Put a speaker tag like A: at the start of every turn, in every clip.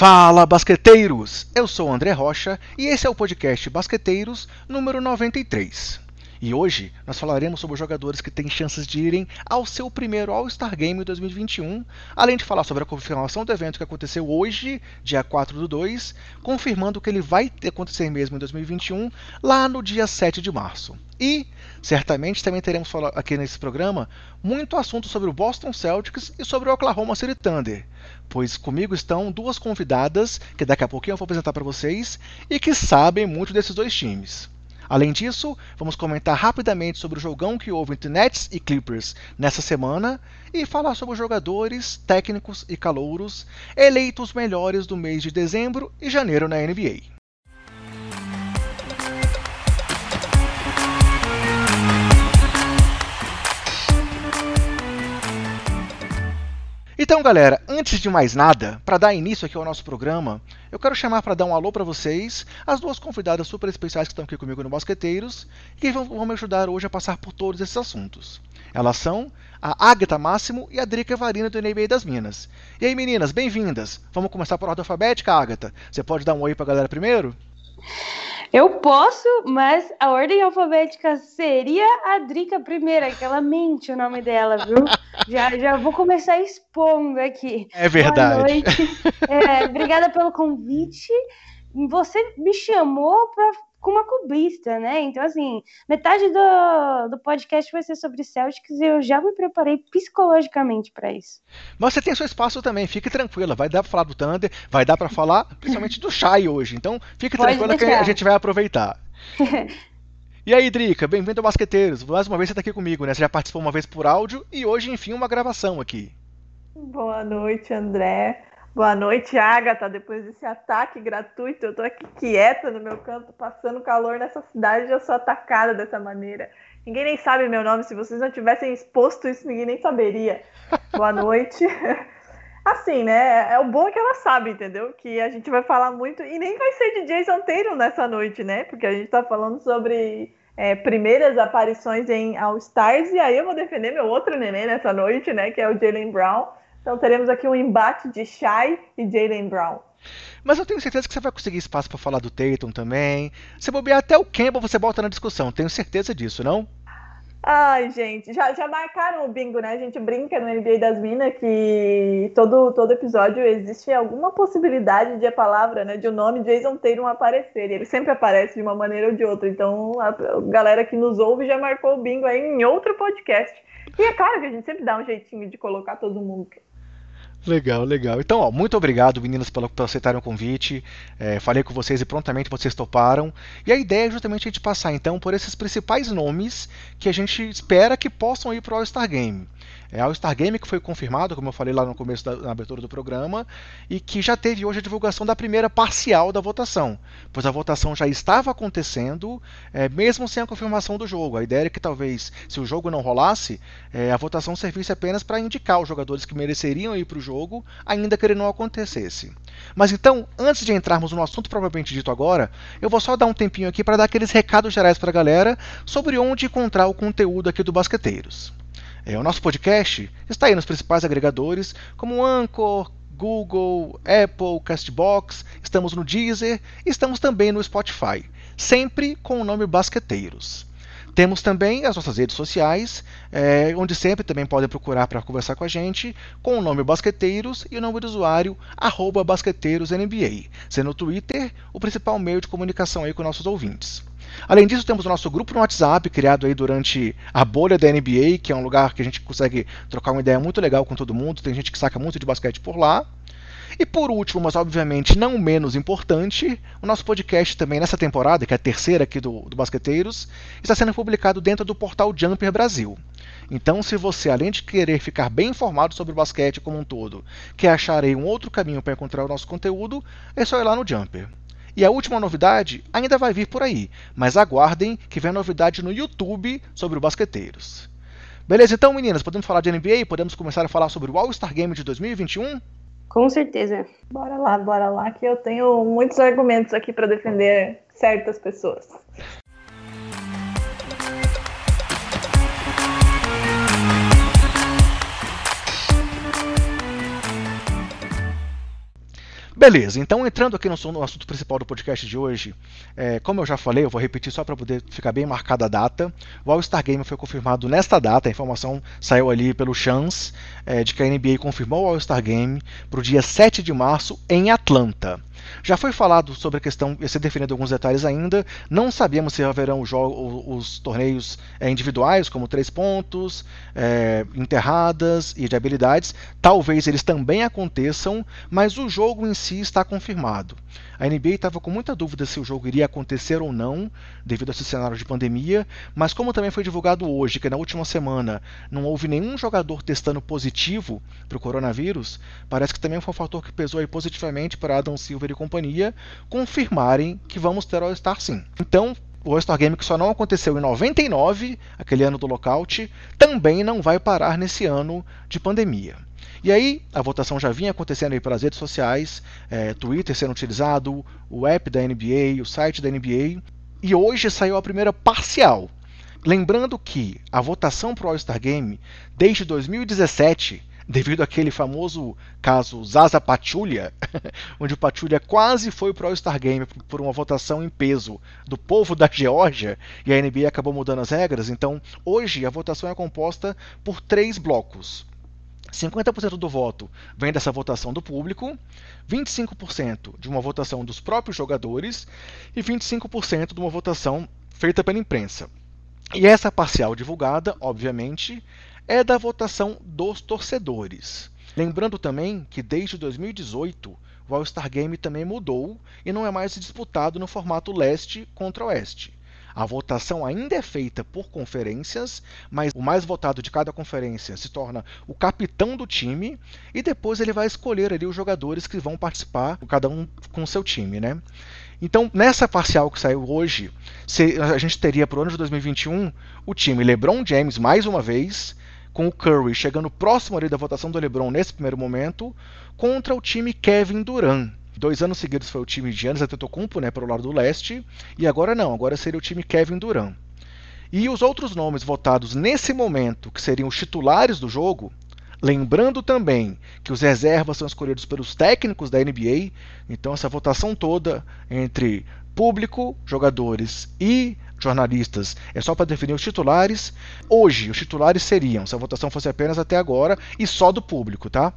A: Fala, basqueteiros! Eu sou o André Rocha e esse é o podcast Basqueteiros número 93. E hoje nós falaremos sobre os jogadores que têm chances de irem ao seu primeiro All-Star Game 2021, além de falar sobre a confirmação do evento que aconteceu hoje, dia 4 do 2, confirmando que ele vai acontecer mesmo em 2021, lá no dia 7 de março. E, certamente, também teremos aqui nesse programa muito assunto sobre o Boston Celtics e sobre o Oklahoma City Thunder, pois comigo estão duas convidadas que daqui a pouquinho eu vou apresentar para vocês e que sabem muito desses dois times. Além disso, vamos comentar rapidamente sobre o jogão que houve entre Nets e Clippers nessa semana e falar sobre os jogadores, técnicos e calouros eleitos melhores do mês de dezembro e janeiro na NBA. Então, galera, antes de mais nada, para dar início aqui ao nosso programa, eu quero chamar para dar um alô para vocês as duas convidadas super especiais que estão aqui comigo no Basqueteiros e que vão, vão me ajudar hoje a passar por todos esses assuntos. Elas são a Agatha Máximo e a Drica Varina do NBA das Minas. E aí, meninas, bem-vindas! Vamos começar por ordem alfabética, Agatha? Você pode dar um oi para a galera primeiro?
B: Eu posso, mas a ordem alfabética seria a Drica primeira, que ela mente o nome dela, viu? já, já vou começar expondo aqui.
A: É verdade.
B: Boa noite. É, obrigada pelo convite. Você me chamou para com uma cubista, né? Então, assim, metade do, do podcast vai ser sobre Celtics e eu já me preparei psicologicamente para isso.
A: Mas você tem seu espaço também, fique tranquila. Vai dar para falar do Thunder, vai dar para falar principalmente do Shai hoje. Então, fique Pode tranquila deixar. que a gente vai aproveitar. E aí, Drica, bem-vindo ao Basqueteiros. Mais uma vez você está aqui comigo, né? Você já participou uma vez por áudio e hoje, enfim, uma gravação aqui.
C: Boa noite, André. Boa noite, Agatha. Depois desse ataque gratuito, eu tô aqui quieta no meu canto, passando calor nessa cidade e eu sou atacada dessa maneira. Ninguém nem sabe meu nome. Se vocês não tivessem exposto isso, ninguém nem saberia. Boa noite. Assim, né? É o bom que ela sabe, entendeu? Que a gente vai falar muito. E nem vai ser de Jason Tatum nessa noite, né? Porque a gente tá falando sobre é, primeiras aparições em All Stars. E aí eu vou defender meu outro neném nessa noite, né? Que é o Jalen Brown. Então teremos aqui um embate de Shai e Jalen Brown.
A: Mas eu tenho certeza que você vai conseguir espaço para falar do Tatum também. Se bobear até o Campbell, você bota na discussão. Tenho certeza disso, não?
C: Ai, gente, já, já marcaram o bingo, né? A gente brinca no NBA das Minas que todo, todo episódio existe alguma possibilidade de a palavra, né, de o nome Jason Tatum aparecer. E ele sempre aparece de uma maneira ou de outra. Então, a, a galera que nos ouve já marcou o bingo aí em outro podcast. E é claro que a gente sempre dá um jeitinho de colocar todo mundo
A: Legal, legal. Então, ó, muito obrigado, meninas, por, por aceitarem o convite. É, falei com vocês e prontamente vocês toparam. E a ideia é justamente a gente passar, então, por esses principais nomes que a gente espera que possam ir para o All-Star Game. É o Star Game que foi confirmado, como eu falei lá no começo da na abertura do programa, e que já teve hoje a divulgação da primeira parcial da votação, pois a votação já estava acontecendo, é, mesmo sem a confirmação do jogo. A ideia era que talvez, se o jogo não rolasse, é, a votação servisse apenas para indicar os jogadores que mereceriam ir para o jogo, ainda que ele não acontecesse. Mas então, antes de entrarmos no assunto propriamente dito agora, eu vou só dar um tempinho aqui para dar aqueles recados gerais para a galera sobre onde encontrar o conteúdo aqui do Basqueteiros. É, o nosso podcast está aí nos principais agregadores, como Anchor, Google, Apple, Castbox, estamos no Deezer e estamos também no Spotify, sempre com o nome Basqueteiros. Temos também as nossas redes sociais, é, onde sempre também podem procurar para conversar com a gente, com o nome Basqueteiros e o nome do usuário, arroba BasqueteirosNBA, sendo o Twitter o principal meio de comunicação aí com nossos ouvintes. Além disso, temos o nosso grupo no WhatsApp, criado aí durante a bolha da NBA, que é um lugar que a gente consegue trocar uma ideia muito legal com todo mundo. Tem gente que saca muito de basquete por lá. E por último, mas obviamente não menos importante, o nosso podcast também nessa temporada, que é a terceira aqui do, do Basqueteiros, está sendo publicado dentro do portal Jumper Brasil. Então, se você, além de querer ficar bem informado sobre o basquete como um todo, quer achar aí um outro caminho para encontrar o nosso conteúdo, é só ir lá no Jumper. E a última novidade ainda vai vir por aí, mas aguardem que vem novidade no YouTube sobre o Basqueteiros. Beleza, então meninas, podemos falar de NBA? Podemos começar a falar sobre o All-Star Game de 2021?
B: Com certeza.
C: Bora lá, bora lá, que eu tenho muitos argumentos aqui para defender certas pessoas.
A: Beleza, então entrando aqui no, assunto principal do podcast de hoje, é, como eu já falei, eu vou repetir só para poder ficar bem marcada a data. O All-Star Game foi confirmado nesta data, a informação saiu ali pelo Chance, é, de que a NBA confirmou o All-Star Game para o dia 7 de março em Atlanta. Já foi falado sobre a questão, ia ser definido alguns detalhes ainda. Não sabemos se haverão os, os torneios é, individuais, como três pontos, é, enterradas e de habilidades. Talvez eles também aconteçam, mas o jogo em si está confirmado. A NBA estava com muita dúvida se o jogo iria acontecer ou não, devido a esse cenário de pandemia, mas como também foi divulgado hoje que na última semana não houve nenhum jogador testando positivo para o coronavírus, parece que também foi um fator que pesou positivamente para Adam Silver e companhia confirmarem que vamos ter All-Star sim. Então, o All-Star Game que só não aconteceu em 99, aquele ano do lockout, também não vai parar nesse ano de pandemia. E aí, a votação já vinha acontecendo aí pelas redes sociais, é, Twitter sendo utilizado, o app da NBA, o site da NBA, e hoje saiu a primeira parcial. Lembrando que a votação para o All-Star Game, desde 2017, devido àquele famoso caso Zaza Pachulia, onde o Pachulia quase foi o All-Star Game por uma votação em peso do povo da Geórgia, e a NBA acabou mudando as regras, então hoje a votação é composta por três blocos. 50% do voto vem dessa votação do público, 25% de uma votação dos próprios jogadores e 25% de uma votação feita pela imprensa. E essa parcial divulgada, obviamente, é da votação dos torcedores. Lembrando também que desde 2018 o All-Star Game também mudou e não é mais disputado no formato leste contra oeste. A votação ainda é feita por conferências, mas o mais votado de cada conferência se torna o capitão do time e depois ele vai escolher ali os jogadores que vão participar, cada um com seu time, né? Então, nessa parcial que saiu hoje, a gente teria para o ano de 2021 o time LeBron James mais uma vez, com o Curry chegando próximo ali da votação do LeBron nesse primeiro momento, contra o time Kevin Durant. Dois anos seguidos foi o time de Giannis Antetokounmpo, né, para o lado do leste, e agora não, agora seria o time Kevin Durant. E os outros nomes votados nesse momento, que seriam os titulares do jogo, lembrando também que os reservas são escolhidos pelos técnicos da NBA, então essa votação toda entre público, jogadores e jornalistas é só para definir os titulares. Hoje, os titulares seriam, se a votação fosse apenas até agora, e só do público, tá?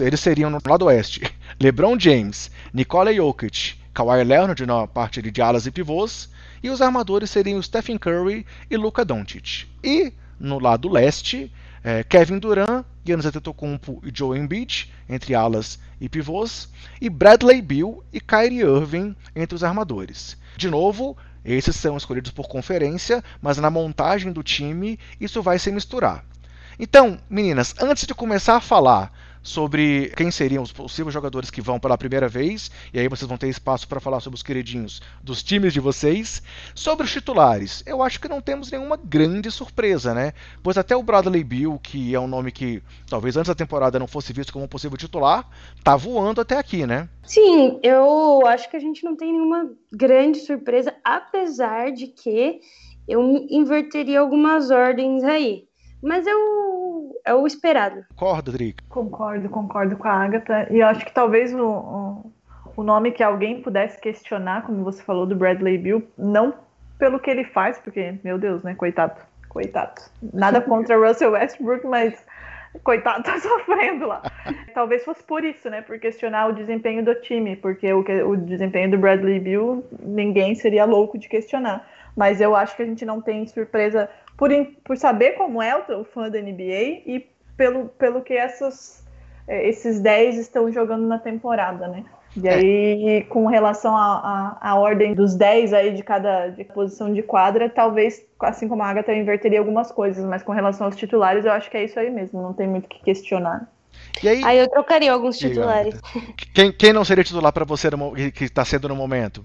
A: Eles seriam no lado oeste: LeBron James, Nikola Jokic, Kawhi Leonard na parte de alas e pivôs, e os armadores seriam Stephen Curry e Luka Doncic. E no lado leste, é, Kevin Durant, Giannis Antetokounmpo e Joe Embiid entre alas e pivôs, e Bradley Beal e Kyrie Irving entre os armadores. De novo, esses são escolhidos por conferência, mas na montagem do time isso vai se misturar. Então, meninas, antes de começar a falar sobre quem seriam os possíveis jogadores que vão pela primeira vez, e aí vocês vão ter espaço para falar sobre os queridinhos dos times de vocês. Sobre os titulares, eu acho que não temos nenhuma grande surpresa, né? Pois até o Bradley Bill, que é um nome que talvez antes da temporada não fosse visto como um possível titular, tá voando até aqui, né?
B: Sim, eu acho que a gente não tem nenhuma grande surpresa, apesar de que eu inverteria algumas ordens aí. Mas eu é o esperado.
A: Concordo, Drica?
C: Concordo, concordo com a Agatha. E eu acho que talvez o, o, o nome que alguém pudesse questionar, como você falou, do Bradley Bill, não pelo que ele faz, porque, meu Deus, né? Coitado. Coitado. Nada contra Russell Westbrook, mas coitado, tá sofrendo lá. Talvez fosse por isso, né? Por questionar o desempenho do time, porque o, o desempenho do Bradley Bill, ninguém seria louco de questionar. Mas eu acho que a gente não tem surpresa por, por saber como é o, o fã da NBA e pelo, pelo que essas, é, esses 10 estão jogando na temporada, né? E é. aí, com relação à ordem dos 10 aí de cada de posição de quadra, talvez, assim como a Agatha, eu inverteria algumas coisas, mas com relação aos titulares, eu acho que é isso aí mesmo, não tem muito o que questionar.
B: E aí, aí eu trocaria alguns titulares.
A: Quem, quem não seria titular para você que está sendo no momento?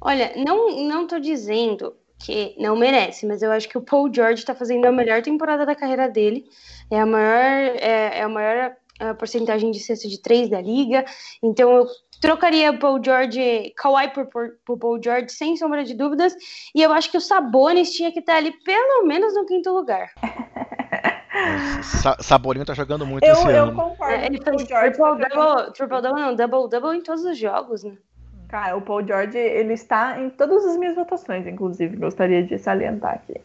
B: Olha, não não tô dizendo que não merece, mas eu acho que o Paul George está fazendo a melhor temporada da carreira dele. É a maior, é, é a maior a porcentagem de cesta de três da liga. Então eu trocaria Paul George, Kawhi por, por, por, Paul George, sem sombra de dúvidas. E eu acho que o Sabonis tinha que estar ali pelo menos no quinto lugar.
A: Sa Saborinho tá jogando muito
C: eu,
A: esse
C: eu
A: ano.
C: concordo.
B: É, ele
C: o
B: fez
C: George
B: triple double, triple double, não, double double em todos os jogos, né?
C: Cara, o Paul George, ele está em todas as minhas votações, inclusive. Gostaria de salientar aqui.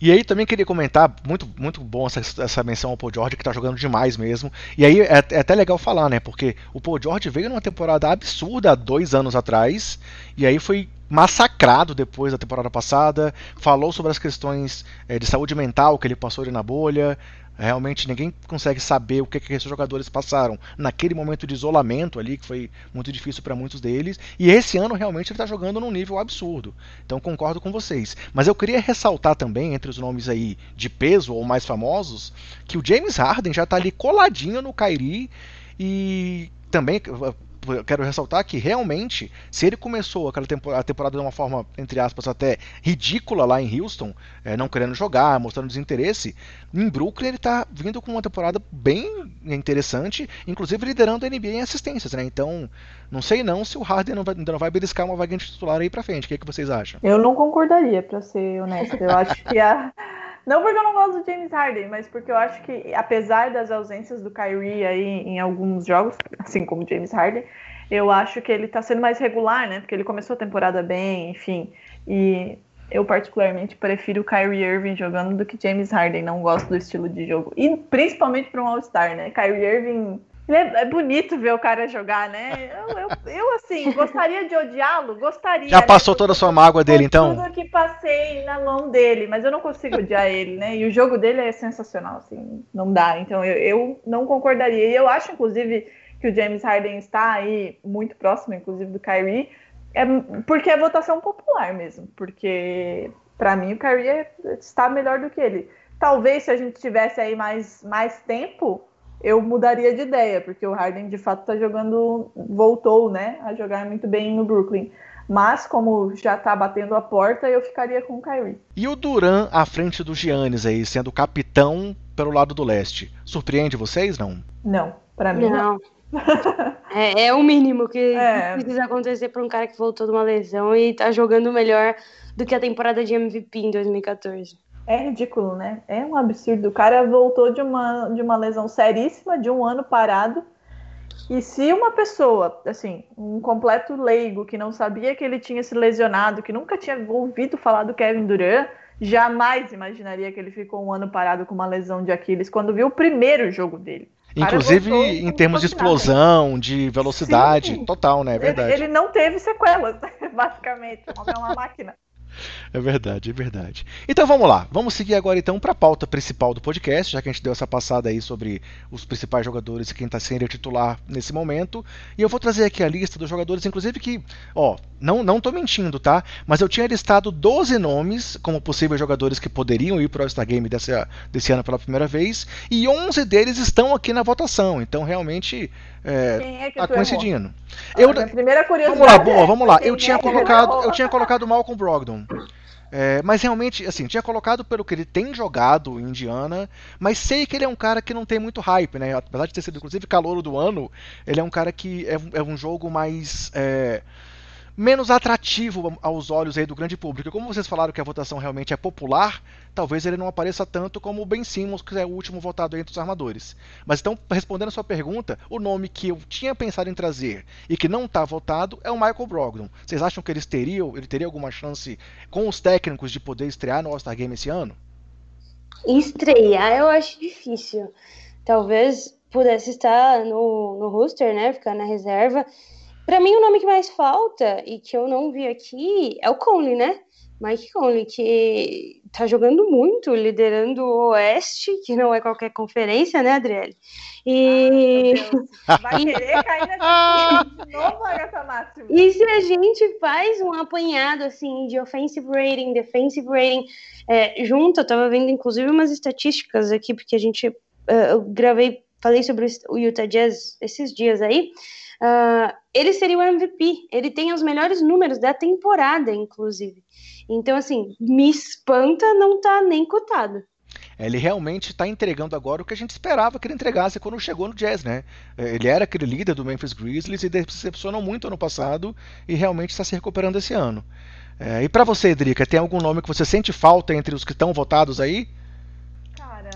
A: E aí também queria comentar, muito, muito bom essa, essa menção ao Paul George, que tá jogando demais mesmo. E aí é, é, até legal falar, né? Porque o Paul George veio numa temporada absurda há dois anos atrás, e aí foi massacrado depois da temporada passada, falou sobre as questões é, de saúde mental que ele passou ali na bolha, Realmente ninguém consegue saber o que, que esses jogadores passaram naquele momento de isolamento ali, que foi muito difícil para muitos deles. E esse ano realmente ele está jogando num nível absurdo. Então concordo com vocês. Mas eu queria ressaltar também, entre os nomes aí de peso ou mais famosos, que o James Harden já está ali coladinho no Kyrie e também eu quero ressaltar que realmente, se ele começou aquela temporada, a temporada de uma forma, entre aspas, até ridícula lá em Houston, é, não querendo jogar, mostrando desinteresse, em Brooklyn ele está vindo com uma temporada bem interessante, inclusive liderando a NBA em assistências, né? Então, não sei não se o Harden não vai, não vai beliscar uma vaga de titular aí pra frente. O que, é que vocês acham?
C: Eu não concordaria, para ser honesto. Eu acho que a. Não porque eu não gosto do James Harden, mas porque eu acho que, apesar das ausências do Kyrie aí em alguns jogos, assim como o James Harden, eu acho que ele tá sendo mais regular, né? Porque ele começou a temporada bem, enfim. E eu particularmente prefiro o Kyrie Irving jogando do que James Harden. Não gosto do estilo de jogo. E principalmente para um All-Star, né? Kyrie Irving é, é, bonito ver o cara jogar, né? Eu, eu, eu assim, gostaria de odiá-lo, gostaria.
A: Já né? passou né? toda a sua mágoa dele, então?
C: Tudo que passei na mão dele, mas eu não consigo odiar ele, né? E o jogo dele é sensacional, assim, não dá. Então eu, eu não concordaria. E eu acho, inclusive, que o James Harden está aí muito próximo, inclusive, do Kyrie, é porque é votação popular mesmo. Porque, para mim, o Kyrie é, está melhor do que ele. Talvez se a gente tivesse aí mais, mais tempo eu mudaria de ideia, porque o Harden de fato está jogando, voltou, né, a jogar muito bem no Brooklyn. Mas como já está batendo a porta, eu ficaria com o Kyrie.
A: E o Duran à frente do Giannis aí, sendo capitão pelo lado do leste, surpreende vocês, não?
C: Não, para mim não.
B: não. é, é, o mínimo que é. precisa acontecer para um cara que voltou de uma lesão e está jogando melhor do que a temporada de MVP em 2014.
C: É ridículo, né? É um absurdo. O cara voltou de uma, de uma lesão seríssima, de um ano parado. E se uma pessoa, assim, um completo leigo que não sabia que ele tinha se lesionado, que nunca tinha ouvido falar do Kevin Durant, jamais imaginaria que ele ficou um ano parado com uma lesão de Aquiles quando viu o primeiro jogo dele.
A: Inclusive em termos de explosão, de velocidade, Sim. total, né? É verdade.
C: Ele, ele não teve sequelas, basicamente. É uma máquina.
A: É verdade, é verdade. Então vamos lá, vamos seguir agora então para a pauta principal do podcast, já que a gente deu essa passada aí sobre os principais jogadores e quem está sendo titular nesse momento. E eu vou trazer aqui a lista dos jogadores, inclusive que, ó, não, não tô mentindo, tá? Mas eu tinha listado 12 nomes como possíveis jogadores que poderiam ir para o All-Star Game desse, desse ano pela primeira vez, e 11 deles estão aqui na votação, então realmente é, é tá coincidindo.
C: Eu, a primeira curiosidade
A: vamos lá, boa, vamos lá. Eu tinha colocado, eu tinha colocado Malcolm Brogdon. É, mas realmente, assim, tinha colocado pelo que ele tem jogado em Indiana, mas sei que ele é um cara que não tem muito hype, né? Apesar de ter sido, inclusive, calor do ano, ele é um cara que é, é um jogo mais. É, menos atrativo aos olhos aí do grande público. Como vocês falaram que a votação realmente é popular, talvez ele não apareça tanto como o Ben Simmons, que é o último votado entre os armadores. Mas então, respondendo a sua pergunta, o nome que eu tinha pensado em trazer e que não está votado é o Michael Brogdon. Vocês acham que eles teriam, ele teria alguma chance com os técnicos de poder estrear no All-Star Game esse ano?
B: Estrear eu acho difícil. Talvez pudesse estar no, no roster, né? Ficar na reserva. Para mim, o nome que mais falta e que eu não vi aqui é o Conley, né? Mike Conley, que tá jogando muito, liderando o Oeste, que não é qualquer conferência, né, Adriele?
C: E. Ah, Vai querer cair nessa de novo.
B: E se a gente faz um apanhado assim de offensive rating, defensive rating, é, junto, eu tava vendo inclusive umas estatísticas aqui, porque a gente. Uh, eu gravei, falei sobre o Utah Jazz esses dias aí. Uh, ele seria o MVP. Ele tem os melhores números da temporada, inclusive. Então, assim, me espanta não tá nem cotado.
A: Ele realmente está entregando agora o que a gente esperava que ele entregasse quando chegou no Jazz, né? É, ele era aquele líder do Memphis Grizzlies e decepcionou muito ano passado e realmente está se recuperando esse ano. É, e para você, Edrica, tem algum nome que você sente falta entre os que estão votados aí?
C: Cara,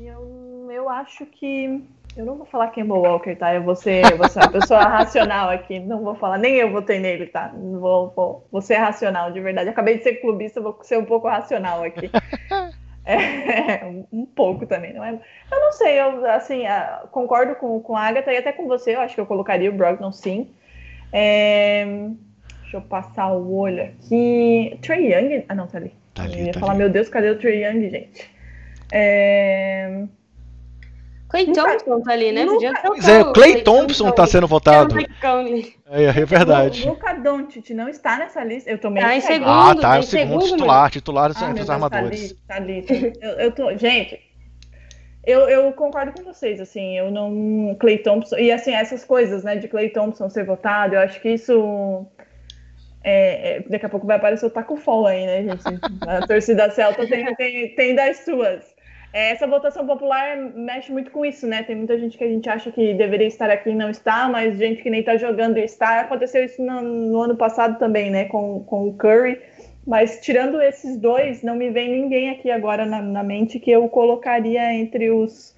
C: Eu, eu acho que. Eu não vou falar Campbell Walker, tá? Eu vou ser, eu vou ser uma pessoa racional aqui. Não vou falar, nem eu votei nele, tá? Não vou, vou, vou ser racional, de verdade. Acabei de ser clubista, vou ser um pouco racional aqui. É, um pouco também, não é? Eu não sei, eu assim, concordo com, com a Agatha e até com você, eu acho que eu colocaria o Brogdon sim. É, deixa eu passar o olho aqui. Trey Young. Ah, não, tá ali.
A: Tá ali
C: eu ia
A: tá
C: falar,
A: ali.
C: meu Deus, cadê o Trey Young, gente? É...
B: Clay Thompson tá ali, né?
A: Pois é, o Clay Thompson tá sendo votado. É, é verdade.
C: O Luca Doncic não está nessa lista. Eu tô meio
B: Tá em segundo.
A: Ah, tá, é
B: em
A: o segundo
B: segundo,
A: titular, titular
C: Ah,
A: entre os
C: Deus, tá
A: armadores.
C: ali, tá ali, tá- eu, eu tô, gente, eu, eu concordo com vocês, assim, eu não, Clay Thompson, e assim, essas coisas, né, de Clay Thompson ser votado, eu acho que isso, é, é, daqui a pouco vai aparecer o Taco Fall aí, né, gente, a torcida celta tem, tem, tem das suas. É, essa votação popular mexe muito com isso, né? Tem muita gente que a gente acha que deveria estar aqui e não está, mas gente que nem tá jogando e está. Aconteceu isso no, no ano passado também, né? Com, com o Curry. Mas tirando esses dois, não me vem ninguém aqui agora na, na mente que eu colocaria entre os,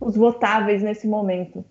C: os votáveis nesse momento.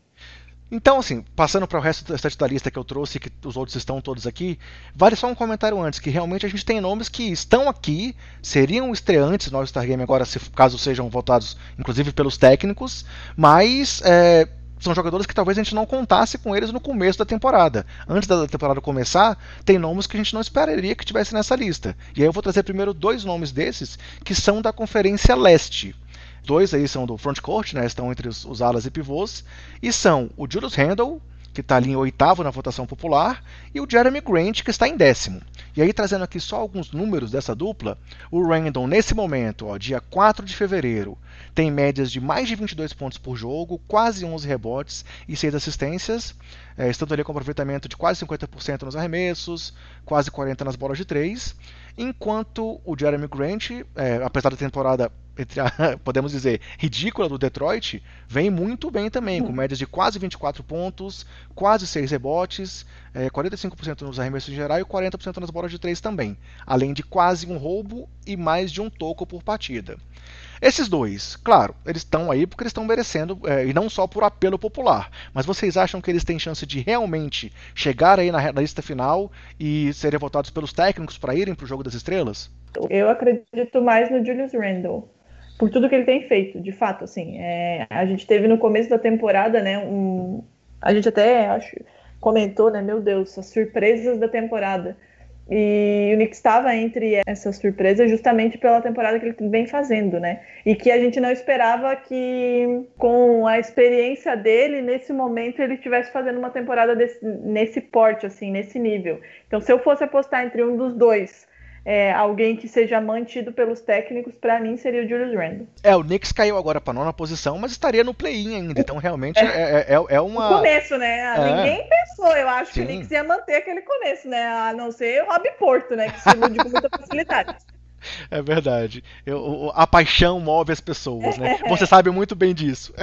A: Então, assim, passando para o resto da da lista que eu trouxe, que os outros estão todos aqui, vale só um comentário antes, que realmente a gente tem nomes que estão aqui, seriam estreantes no All-Star Game agora, se caso sejam votados, inclusive pelos técnicos, mas é, são jogadores que talvez a gente não contasse com eles no começo da temporada. Antes da temporada começar, tem nomes que a gente não esperaria que tivesse nessa lista. E aí eu vou trazer primeiro dois nomes desses, que são da Conferência Leste. Dois aí são do frontcourt, né, estão entre os, os alas e pivôs, e são o Julius Randle, que está ali em oitavo na votação popular, e o Jeremy Grant, que está em décimo. E aí, trazendo aqui só alguns números dessa dupla, o Randle, nesse momento, ó, dia 4 de fevereiro, tem médias de mais de 22 pontos por jogo, quase 11 rebotes e 6 assistências, é, estando ali com aproveitamento de quase 50% nos arremessos, quase 40% nas bolas de 3, enquanto o Jeremy Grant, é, apesar da temporada a, podemos dizer, ridícula do Detroit, vem muito bem também, com médias de quase 24 pontos, quase 6 rebotes, é, 45% nos arremessos em geral e 40% nas bolas de 3 também, além de quase um roubo e mais de um toco por partida. Esses dois, claro, eles estão aí porque eles estão merecendo, é, e não só por apelo popular, mas vocês acham que eles têm chance de realmente chegar aí na, na lista final e serem votados pelos técnicos para irem para o Jogo das Estrelas?
C: Eu acredito mais no Julius Randle. Por tudo que ele tem feito, de fato, assim. É, a gente teve no começo da temporada, né? Um, a gente até acho, comentou, né? Meu Deus, as surpresas da temporada. E o Knicks estava entre essas surpresas justamente pela temporada que ele vem fazendo, né? E que a gente não esperava que, com a experiência dele, nesse momento, ele estivesse fazendo uma temporada desse, nesse porte, assim, nesse nível. Então, se eu fosse apostar entre um dos dois, é, alguém que seja mantido pelos técnicos, para mim seria o Julius Randle.
A: É, o Knicks caiu agora para nona posição, mas estaria no play-in ainda. Então, realmente, é, é, é uma.
C: No começo, né?
A: É.
C: Ninguém pensou, eu acho, que
A: Sim.
C: o Knicks ia manter aquele começo, né? A não ser o Rob Porto, né? Que se ilude com muita facilidade.
A: É verdade. Eu- a paixão move as pessoas, né? Você sabe muito bem disso.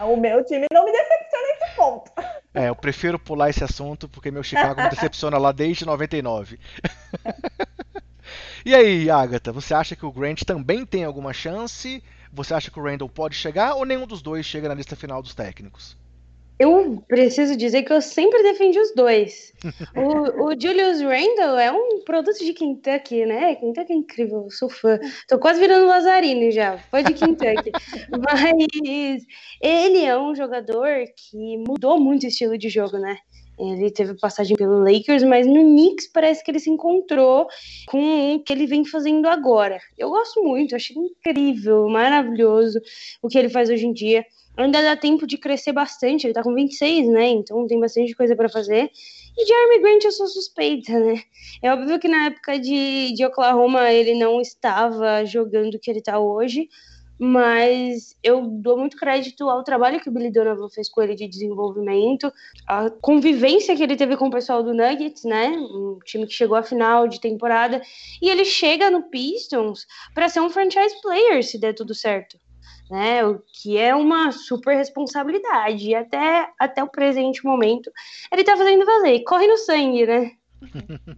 C: O meu time não me decepciona nesse ponto.
A: É, eu prefiro pular esse assunto porque meu Chicago me decepciona lá desde 99. e aí, Agatha, você acha que o Grant também tem alguma chance? Você acha que o Randall pode chegar ou nenhum dos dois chega na lista final dos técnicos?
B: Eu preciso dizer que eu sempre defendi os dois. O, o Julius Randle é um produto de Kentucky, né? Kentucky é incrível, eu sou fã. Tô quase virando Lazarine já, fã de Kentucky. Mas ele é um jogador que mudou muito o estilo de jogo, né? Ele teve passagem pelo Lakers, mas no Knicks parece que ele se encontrou com o que ele vem fazendo agora. Eu gosto muito, achei incrível, maravilhoso o que ele faz hoje em dia ainda dá tempo de crescer bastante. Ele tá com 26, né? Então tem bastante coisa para fazer. E Jeremy Grant eu sou suspeita, né? É óbvio que na época de, de Oklahoma ele não estava jogando o que ele tá hoje, mas eu dou muito crédito ao trabalho que o Billy Donovan fez com ele de desenvolvimento, a convivência que ele teve com o pessoal do Nuggets, né? Um time que chegou à final de temporada, e ele chega no Pistons para ser um franchise player, se der tudo certo né? O que é uma super responsabilidade. E até, até o presente momento, ele tá fazendo valer. Corre no sangue, né?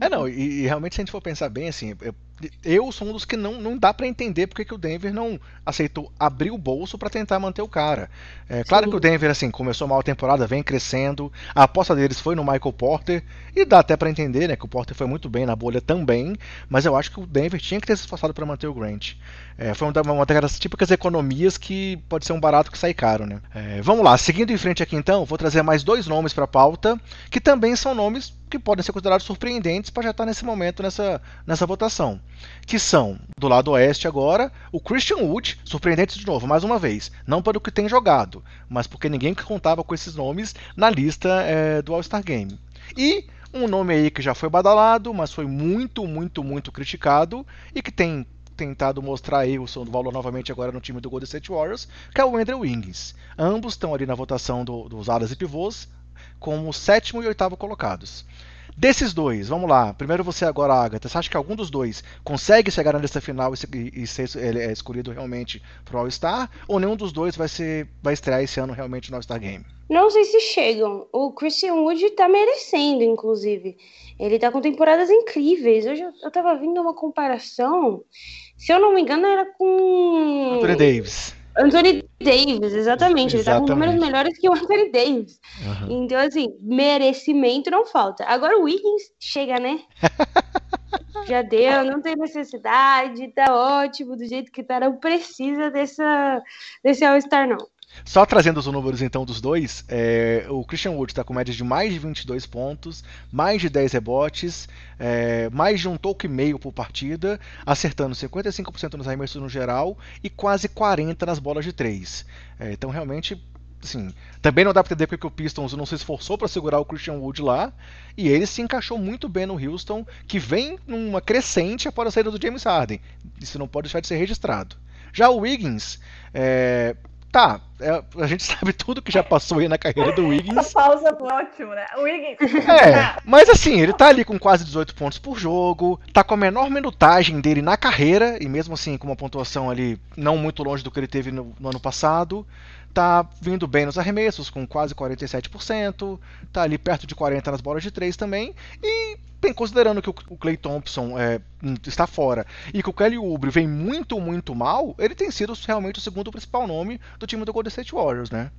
A: É, não, e, e realmente se a gente for pensar bem, assim, eu- sou um dos que não, não dá para entender porque que o Denver não aceitou abrir o bolso para tentar manter o cara. É claro que o Denver assim começou mal a temporada, vem crescendo. A aposta deles foi no Michael Porter e dá até para entender, né, que o Porter foi muito bem na bolha também, mas eu acho que o Denver tinha que ter se esforçado para manter o Grant. É, foi uma, uma daquelas típicas economias que pode ser um barato que sai caro, né? É, vamos lá, seguindo em frente aqui então, vou trazer mais dois nomes para a pauta que também são nomes que podem ser considerados surpreendentes para já estar nesse momento nessa, nessa votação. Que são, do lado oeste agora, o Christian Wood, surpreendente de novo, mais uma vez, não pelo que tem jogado, mas porque ninguém contava com esses nomes na lista é, do All-Star Game. E um nome aí que já foi badalado, mas foi muito, muito, muito criticado e que tem tentado mostrar aí o seu valor novamente agora no time do Golden State Warriors, que é o Andrew Wiggins. Ambos estão ali na votação do, dos alas e pivôs como sétimo e oitavo colocados. Desses dois, vamos lá. Primeiro você agora, Agatha. Você acha que algum dos dois consegue chegar na lista final e, e ser ele é escolhido realmente para o All-Star? Ou nenhum dos dois vai, ser, vai estrear esse ano realmente no All-Star Game?
B: Não sei se chegam. O Christian Wood tá merecendo, inclusive. Ele tá com temporadas incríveis. Hoje eu, eu tava vendo uma comparação. Se eu não me engano, era com.
A: Anthony Davis.
B: Anthony Davis, exatamente. Ele tá com números melhores que o Anthony Davis. Uhum. Então, assim, merecimento não falta. Agora o Wiggins chega, né? Já deu, não tem necessidade, tá ótimo, do jeito que tá, não precisa dessa, desse All-Star, não.
A: Só trazendo os números então dos dois, é, o Christian Wood está com média de mais de 22 pontos, mais de 10 rebotes, é, mais de um toque e meio por partida, acertando 55% nos arremessos no geral e quase 40% nas bolas de 3. É, então realmente Assim, também não dá para entender porque o Pistons não se esforçou para segurar o Christian Wood lá, e ele se encaixou muito bem no Houston, que vem numa crescente após a saída do James Harden. Isso não pode deixar de ser registrado. Já o Wiggins, é, tá, é, a gente sabe tudo que já passou aí na carreira do Wiggins. Essa
C: pausa foi ótimo, né? O Wiggins.
A: É, mas assim, ele tá ali com quase 18 pontos por jogo, tá com a menor minutagem dele na carreira, e mesmo assim com uma pontuação ali não muito longe do que ele teve no, no ano passado tá vindo bem nos arremessos, com quase 47%, tá ali perto de 40% nas bolas de 3 também, e bem, considerando que o Clay Thompson é, está fora e que o Kelly Oubre vem muito, muito mal, ele tem sido realmente o segundo principal nome do time do Golden State Warriors, né?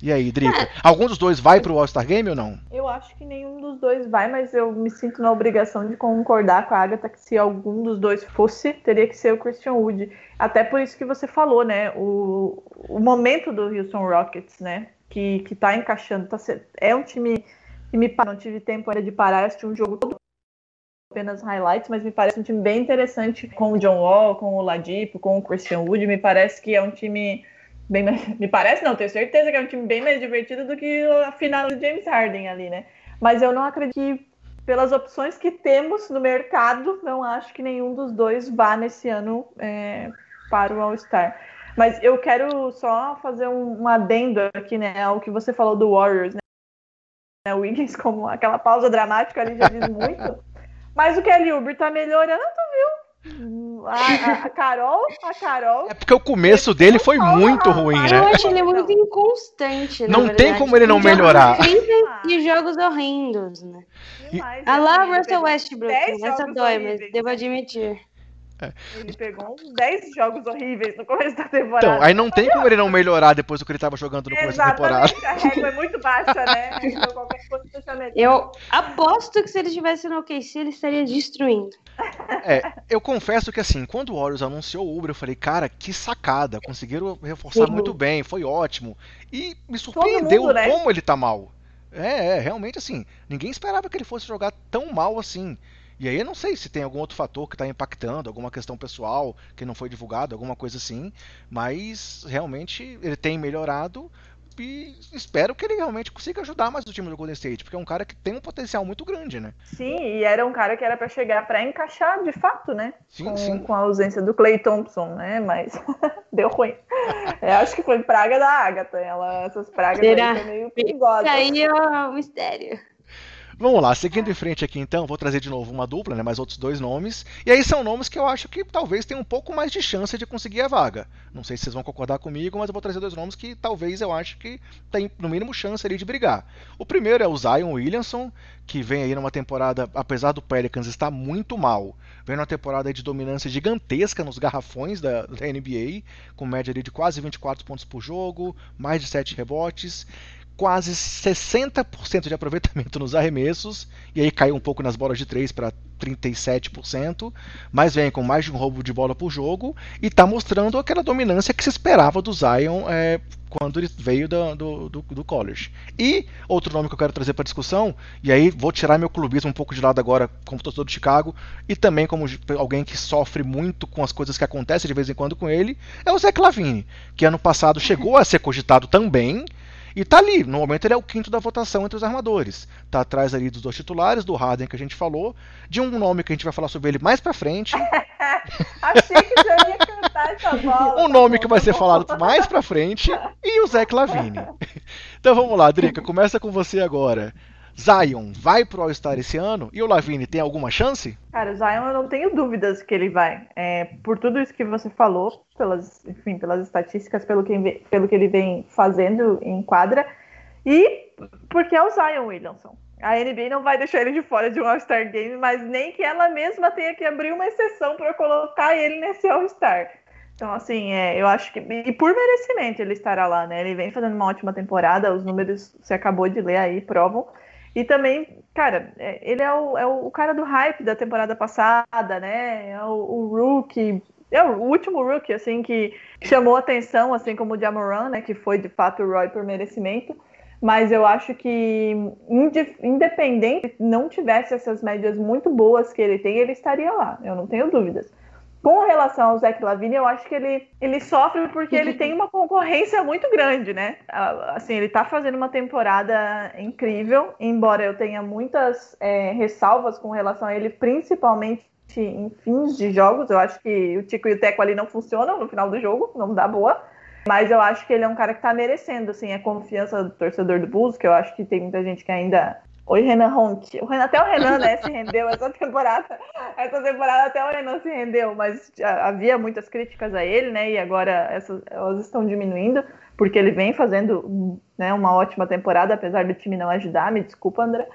A: E aí, Drica? É. Algum dos dois vai pro All-Star Game ou não?
C: Eu acho que nenhum dos dois vai, mas eu me sinto na obrigação de concordar com a Agatha que se algum dos dois fosse, teria que ser o Christian Wood. Até por isso que você falou, né? O, o momento do Houston Rockets, né? Que, que tá encaixando. Tá, é um time que me não tive tempo ainda de parar, assistir um jogo todo apenas highlights, mas me parece um time bem interessante com o John Wall, com o Ladipo, com o Christian Wood. Me parece que é um time bem mais, me parece não, tenho certeza que é um time bem mais divertido do que a final do James Harden ali, né? Mas eu não acredito que pelas opções que temos no mercado, não acho que nenhum dos dois vá nesse ano é, para o All-Star. Mas eu quero só fazer um, um, adendo aqui, né, ao que você falou do Warriors, né? O Wiggins, como aquela pausa dramática ali já diz muito. Mas o Kelly Uber tá melhorando, viu? A, a, Carol, a Carol.
A: É porque o começo dele foi muito ruim, né?
B: Eu acho ele muito inconstante.
A: Não tem como ele não melhorar.
B: E jogos horrendos, né? Demais, ah lá, Russell Westbrook. Essa dói, mas devo admitir.
C: É. Ele pegou uns 10 jogos horríveis no começo da temporada. Então,
A: aí não tem como ele não melhorar depois do que ele estava jogando no começo da temporada.
C: A régua é muito baixa, né? Então, qualquer
B: coisa Eu aposto que se ele estivesse no OKC, ele estaria destruindo.
A: É, eu confesso que assim, quando o Warriors anunciou o Uber, eu falei, cara, que sacada, conseguiram reforçar Sim. muito bem, foi ótimo. E me surpreendeu mundo, né? como ele tá mal. É, é, realmente assim, ninguém esperava que ele fosse jogar tão mal assim. E aí eu não sei se tem algum outro fator que está impactando, alguma questão pessoal que não foi divulgado, alguma coisa assim, mas realmente ele tem melhorado e espero que ele realmente consiga ajudar mais o time do Golden State, porque é um cara que tem um potencial muito grande, né?
C: Sim, e era um cara que era para chegar para encaixar de fato, né?
A: Sim,
C: com,
A: sim.
C: com a ausência do Clay Thompson, né? Mas deu ruim. Eu acho que foi praga da Agatha. Ela, essas pragas Será? aí meio perigosas.
B: Aí é um mistério.
A: Vamos lá, seguindo em frente aqui então, vou trazer de novo uma dupla, né, mais outros dois nomes. E aí são nomes que eu acho que talvez tenham um pouco mais de chance de conseguir a vaga. Não sei se vocês vão concordar comigo, mas eu vou trazer dois nomes que talvez eu acho que tem no mínimo chance ali de brigar. O primeiro é o Zion Williamson, que vem aí numa temporada, apesar do Pelicans estar muito mal, vem numa temporada de dominância gigantesca nos garrafões da, da NBA, com média de quase 24 pontos por jogo, mais de 7 rebotes quase 60% de aproveitamento nos arremessos, e aí caiu um pouco nas bolas de 3 para 37%, mas vem com mais de um roubo de bola por jogo e está mostrando aquela dominância que se esperava do Zion é, quando ele veio do, do, do, do, college. E outro nome que eu quero trazer para discussão, e aí vou tirar meu clubismo um pouco de lado agora como torcedor de Chicago, e também como alguém que sofre muito com as coisas que acontecem de vez em quando com ele, é o Zé Clavini, que ano passado chegou a ser cogitado também, e tá ali, no momento ele é o quinto da votação entre os armadores. Tá atrás ali dos dois titulares, do Harden que a gente falou, de um nome que a gente vai falar sobre ele mais pra frente.
C: Achei que já ia cantar essa bola.
A: Um nome que vai ser falado mais pra frente e o Zé Clavini. Então vamos lá, Drica, começa com você agora. Zion vai pro All-Star esse ano e o Lavine tem alguma chance?
C: Cara, o Zion eu não tenho dúvidas que ele vai. É, por tudo isso que você falou, pelas, enfim, pelas estatísticas, pelo que, pelo que ele vem fazendo em quadra. E porque é o Zion Williamson. A NBA não vai deixar ele de fora de um All-Star Game, mas nem que ela mesma tenha que abrir uma exceção para colocar ele nesse All-Star. Então, assim, é, eu acho que. E por merecimento ele estará lá, né? Ele vem fazendo uma ótima temporada, os números você acabou de ler aí provam. E também, cara, é, ele é o, é o cara do hype da temporada passada, né? É o, o rookie, é o último rookie, assim, que chamou atenção, assim como o Jamoran, né? Que foi de fato o Roy por merecimento. Mas eu acho que, independente não tivesse essas médias muito boas que ele tem, ele estaria lá. Eu não tenho dúvidas. Com relação ao Zach Lavine, eu acho que ele, ele sofre porque ele tem uma concorrência muito grande, né? Assim, ele tá fazendo uma temporada incrível, embora eu tenha muitas é, ressalvas com relação a ele, principalmente em fins de jogos. Eu acho que o Tico e o Teco ali não funcionam no final do jogo, não dá boa. Mas eu acho que ele é um cara que tá merecendo, assim, a confiança do torcedor do Bulls, que eu acho que tem muita gente que ainda Oi, Renan Ronk. Até o Renan, né, se rendeu essa temporada. Essa temporada até o Renan se rendeu, mas havia muitas críticas a ele, né? E agora essas, elas estão diminuindo, porque ele vem fazendo né, uma ótima temporada, apesar do time não ajudar. Me desculpa, André.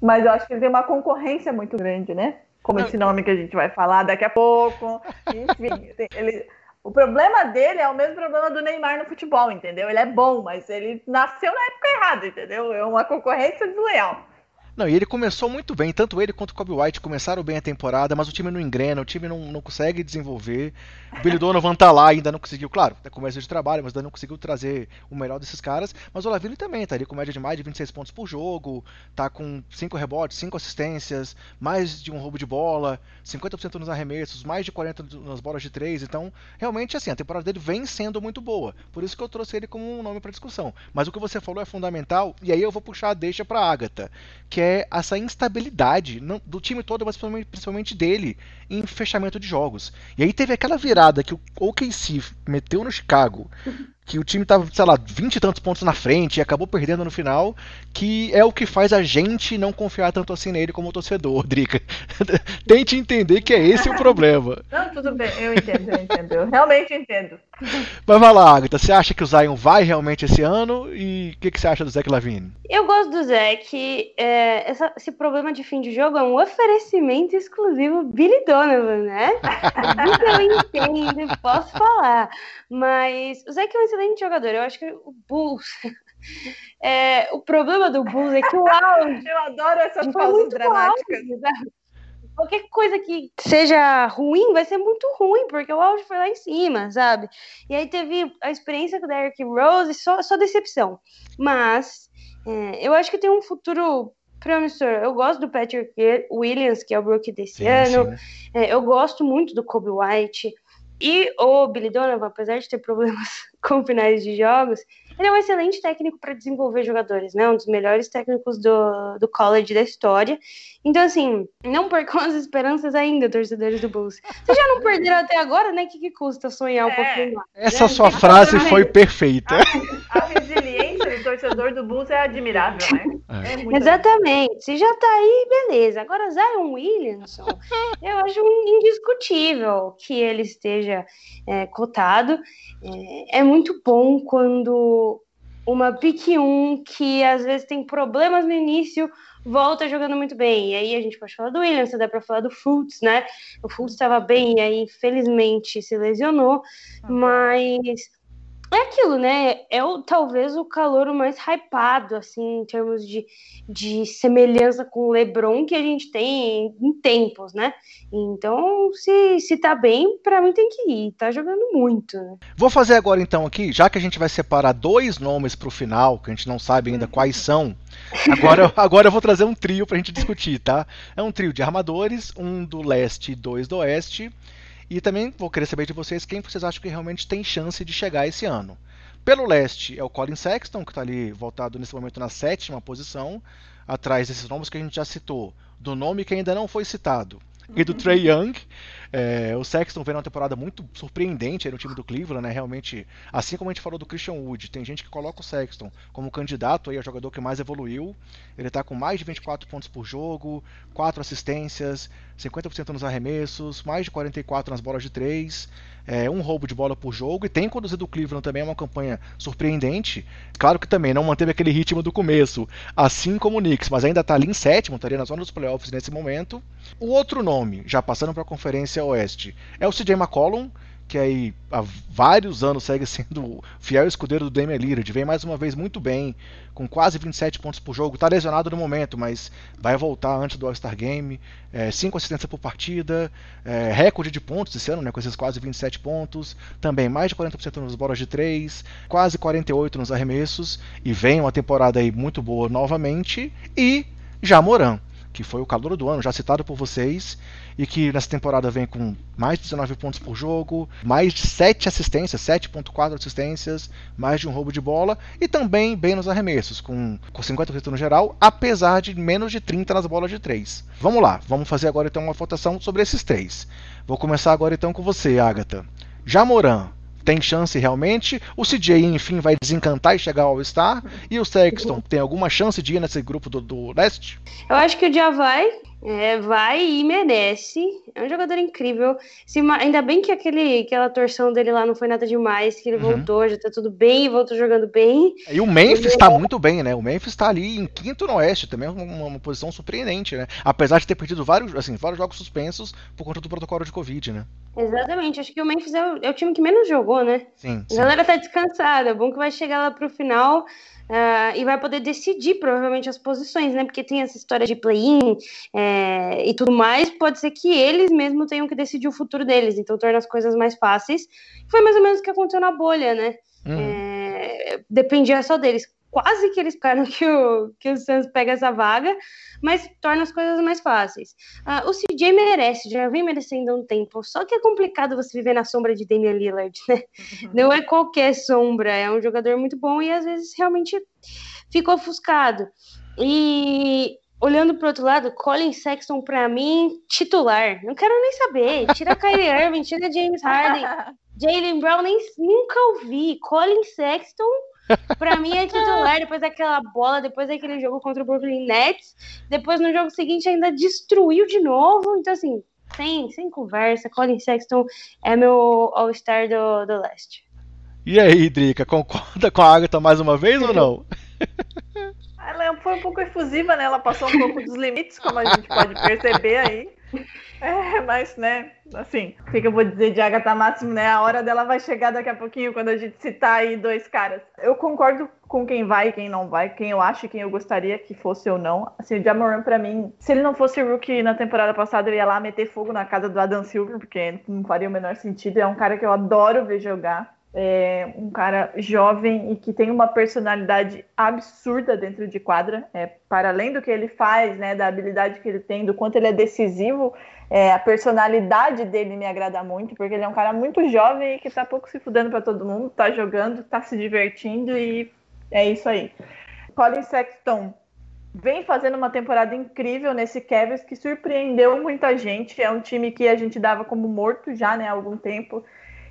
C: Mas eu acho que ele tem uma concorrência muito grande, né? Como esse nome que a gente vai falar daqui a pouco. Enfim, ele. O problema dele é o mesmo problema do Neymar no futebol, entendeu? Ele é bom, mas ele nasceu na época errada, entendeu? É uma concorrência desleal.
A: Não, e ele começou muito bem, tanto ele quanto o Kobe White começaram bem a temporada, mas o time não engrena, o time não, não consegue desenvolver. O Billy Donovan tá lá, ainda não conseguiu, claro, é começo de trabalho, mas ainda não conseguiu trazer o melhor desses caras. Mas o Laville também tá ali com média de mais de 26 pontos por jogo, tá com 5 rebotes, 5 assistências, mais de um roubo de bola, 50% nos arremessos, mais de 40% nas bolas de 3. Então, realmente, assim, a temporada dele vem sendo muito boa. Por isso que eu trouxe ele como um nome para discussão. Mas o que você falou é fundamental, e aí eu vou puxar a deixa pra Agatha, que é essa instabilidade do time todo, mas principalmente dele, em fechamento de jogos. E aí teve aquela virada que o OKC meteu no Chicago, que o time tava, sei lá, 20 e tantos pontos na frente e acabou perdendo no final, que é o que faz a gente não confiar tanto assim nele como torcedor, Drica. Tente entender que é esse o problema.
C: Não, tudo bem, eu entendo, eu entendo. Eu realmente entendo.
A: Mas vai lá, Agatha, você acha que o Zion vai realmente esse ano? E o que, que você acha do Zach Lavine?
B: Eu gosto do Zach. É, essa, esse problema de fim de jogo é um oferecimento exclusivo Billy Donovan, né? Eu entendo, posso falar. Mas o Zach é um excelente jogador. Eu acho que o Bulls. É, o problema do Bulls é que o auge.
C: Eu adoro essas pausas dramáticas. Auge,
B: qualquer coisa que seja ruim vai ser muito ruim, porque o auge foi lá em cima, sabe? E aí teve a experiência com o Derrick Rose, só, só decepção. Mas é, eu acho que tem um futuro promissor. Eu gosto do Patrick Williams, que é o rookie desse sim, ano. Sim. É, eu gosto muito do Kobe White. E o Billy Donovan, apesar de ter problemas com finais de jogos, ele é um excelente técnico para desenvolver jogadores, né? Um dos melhores técnicos do, do college da história. Então, assim, não percam as esperanças ainda, torcedores do Bulls. Vocês já não perderam até agora, né? O que, que custa sonhar um é, pouquinho mais?
A: Essa né? sua frase foi perfeita.
C: A, a resiliência do torcedor do Bulls é admirável, né?
B: É. É Exatamente. Se já tá aí, beleza. Agora, Zion Williamson, eu acho indiscutível que ele esteja é, cotado. É, é muito bom quando uma pick 1 que às vezes tem problemas no início volta jogando muito bem. E aí a gente pode falar do Williams, dá para falar do Fultz, né? O Fultz estava bem e aí infelizmente se lesionou, mas é aquilo, né? É o, talvez o calor mais hypado, assim, em termos de, de semelhança com o LeBron que a gente tem em, tempos, né? Então, se, se tá bem, para mim tem que ir. Tá jogando muito, né?
A: Vou fazer agora, então, aqui, já que a gente vai separar dois nomes pro final, que a gente não sabe ainda quais são. Agora, agora eu vou trazer um trio pra gente discutir, tá? É um trio de armadores, um do leste e dois do oeste. E também vou querer saber de vocês quem vocês acham que realmente tem chance de chegar esse ano. Pelo leste é o Colin Sexton, que está ali voltado nesse momento na sétima posição, atrás desses nomes que a gente já citou, do nome que ainda não foi citado, e do Trey Young. É, o Sexton vem uma temporada muito surpreendente no time do Cleveland, né? Realmente, assim como a gente falou do Christian Wood, tem gente que coloca o Sexton como candidato aí jogador que mais evoluiu. Ele está com mais de 24 pontos por jogo, 4 assistências, 50% nos arremessos, mais de 44 nas bolas de 3 é, um roubo de bola por jogo e tem conduzido o Cleveland também a uma campanha surpreendente. Claro que também não manteve aquele ritmo do começo, assim como o Knicks, mas ainda está ali em sétimo, estaria na zona dos playoffs nesse momento. O outro nome, já passando para a Conferência Oeste, é o CJ McCollum, que aí há vários anos segue sendo o fiel escudeiro do Damian Lillard, vem mais uma vez muito bem, com quase 27 pontos por jogo, está lesionado no momento, mas vai voltar antes do All-Star Game, 5 é, assistências por partida, é, recorde de pontos esse ano, né, com esses quase 27 pontos, também mais de 40% nas bolas de 3, quase 48 nos arremessos, e vem uma temporada aí muito boa novamente, e Jamoran, que foi o calor do ano, já citado por vocês, e que nessa temporada vem com mais de 19 pontos por jogo, mais de 7 assistências, 7.4 assistências, mais de um roubo de bola e também bem nos arremessos, com, com 50% no geral, apesar de menos de 30 nas bolas de 3. Vamos lá, vamos fazer agora então uma votação sobre esses três. Vou começar agora então com você, Agatha. Jamoran, tem chance realmente. O CJ, enfim, vai desencantar e chegar ao All-Star. E o Sexton tem alguma chance de ir nesse grupo do, do leste?
B: Eu acho que o já vai. É, vai e merece. É um jogador incrível. Se, ainda bem que aquele, aquela torção dele lá não foi nada demais, que ele uhum. voltou, já tá tudo bem, voltou jogando bem.
A: E o Memphis ele... tá muito bem, né? O Memphis tá ali em quinto no oeste, também é uma, uma, posição surpreendente, né? Apesar de ter perdido vários, assim, vários jogos suspensos por conta do protocolo de Covid, né?
B: Exatamente, acho que o Memphis é o, é o time que menos jogou, né?
A: Sim,
B: sim. A galera tá descansada, é bom que vai chegar lá pro final Uh, e vai poder decidir provavelmente as posições, né? Porque tem essa história de play-in é, e tudo mais. Pode ser que eles mesmos tenham que decidir o futuro deles, então torna as coisas mais fáceis. Foi mais ou menos o que aconteceu na bolha, né? Uhum. É, dependia só deles quase que eles esperam que o, que o Suns pegue essa vaga, mas torna as coisas mais fáceis. Uh, o CJ merece, já vem merecendo um tempo, só que é complicado você viver na sombra de Damian Lillard, né? Uhum. Não é qualquer sombra, é um jogador muito bom e às vezes realmente ficou ofuscado. E olhando para outro lado, Colin Sexton para mim titular. Não quero nem saber. Tira Kyrie Irving, tira James Harden, Jalen Brown nem nunca ouvi. Colin Sexton Pra mim é titular depois daquela bola, depois daquele jogo contra o Brooklyn Nets. Depois no jogo seguinte ainda destruiu de novo. Então, assim, sem, sem conversa, Colin Sexton é meu All-Star do, do leste.
A: E aí, Drica, concorda com a Agatha mais uma vez ou não?
C: Ela foi um pouco efusiva, né? Ela passou um pouco dos limites, como a gente pode perceber aí. É, mas, né, assim, o que, eu vou dizer de Agatha Máximo, né? A hora dela vai chegar daqui a pouquinho, quando a gente citar aí dois caras. Eu concordo com quem vai e quem não vai, quem eu acho e quem eu gostaria que fosse ou não. Assim, o Jamoran, pra mim, se ele não fosse rookie na temporada passada, eu ia lá meter fogo na casa do Adam Silver, porque não faria o menor sentido. É um cara que eu adoro ver jogar. É um cara jovem e que tem uma personalidade absurda dentro de quadra, é, para além do que ele faz, né, da habilidade que ele tem, do quanto ele é decisivo, é, a personalidade dele me agrada muito, porque ele é um cara muito jovem e que tá pouco se fudendo para todo mundo, tá jogando, tá se divertindo e é isso aí. Colin Sexton vem fazendo uma temporada incrível nesse Cavs que surpreendeu muita gente. É um time que a gente dava como morto já né, há algum tempo.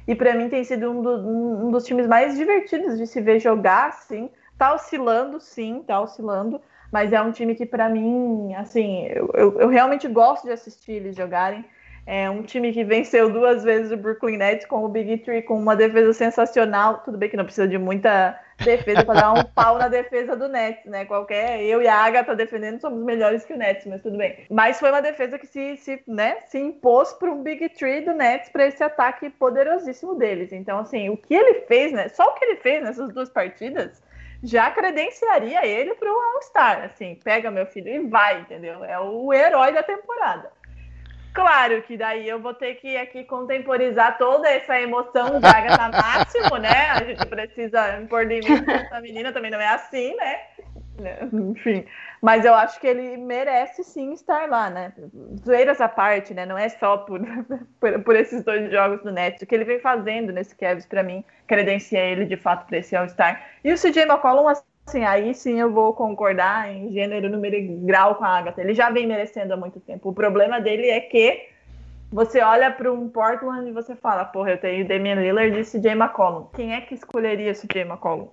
C: E para mim tem sido um, do, um, dos times mais divertidos de se ver jogar, sim. Tá oscilando, sim, tá oscilando. Mas é um time que, para mim, assim, eu, eu, eu realmente gosto de assistir eles jogarem. É um time que venceu duas vezes o Brooklyn Nets com o Big Three, com uma defesa sensacional. Tudo bem que não precisa de muita defesa para dar um pau na defesa do Nets, né? Qualquer eu e a Agatha defendendo somos melhores que o Nets, mas tudo bem. Mas foi uma defesa que se, se, né, se impôs para um Big Three do Nets para esse ataque poderosíssimo deles. Então, assim, o que ele fez, né? Só o que ele fez nessas duas partidas já credenciaria ele para o All-Star. Assim, pega meu filho e vai, entendeu? É o herói da temporada. Claro que daí eu vou ter que aqui contemporizar toda essa emoção de Agatha máximo, né? A gente precisa impor limite essa menina, também não é assim, né? Enfim, mas eu acho que ele merece sim estar lá, né? Zoeiras à parte, né? Não é só por, por, por, esses dois jogos do Nets. O que ele vem fazendo nesse Cavs, para mim, credencia ele de fato para esse All-Star. E o CJ McCollum, assim, aí sim eu vou concordar em gênero, número e grau com a Agatha. Ele já vem merecendo há muito tempo. O problema dele é que você olha para um Portland e você fala, porra, eu tenho Damian Lillard e CJ McCollum. Quem é que escolheria CJ McCollum?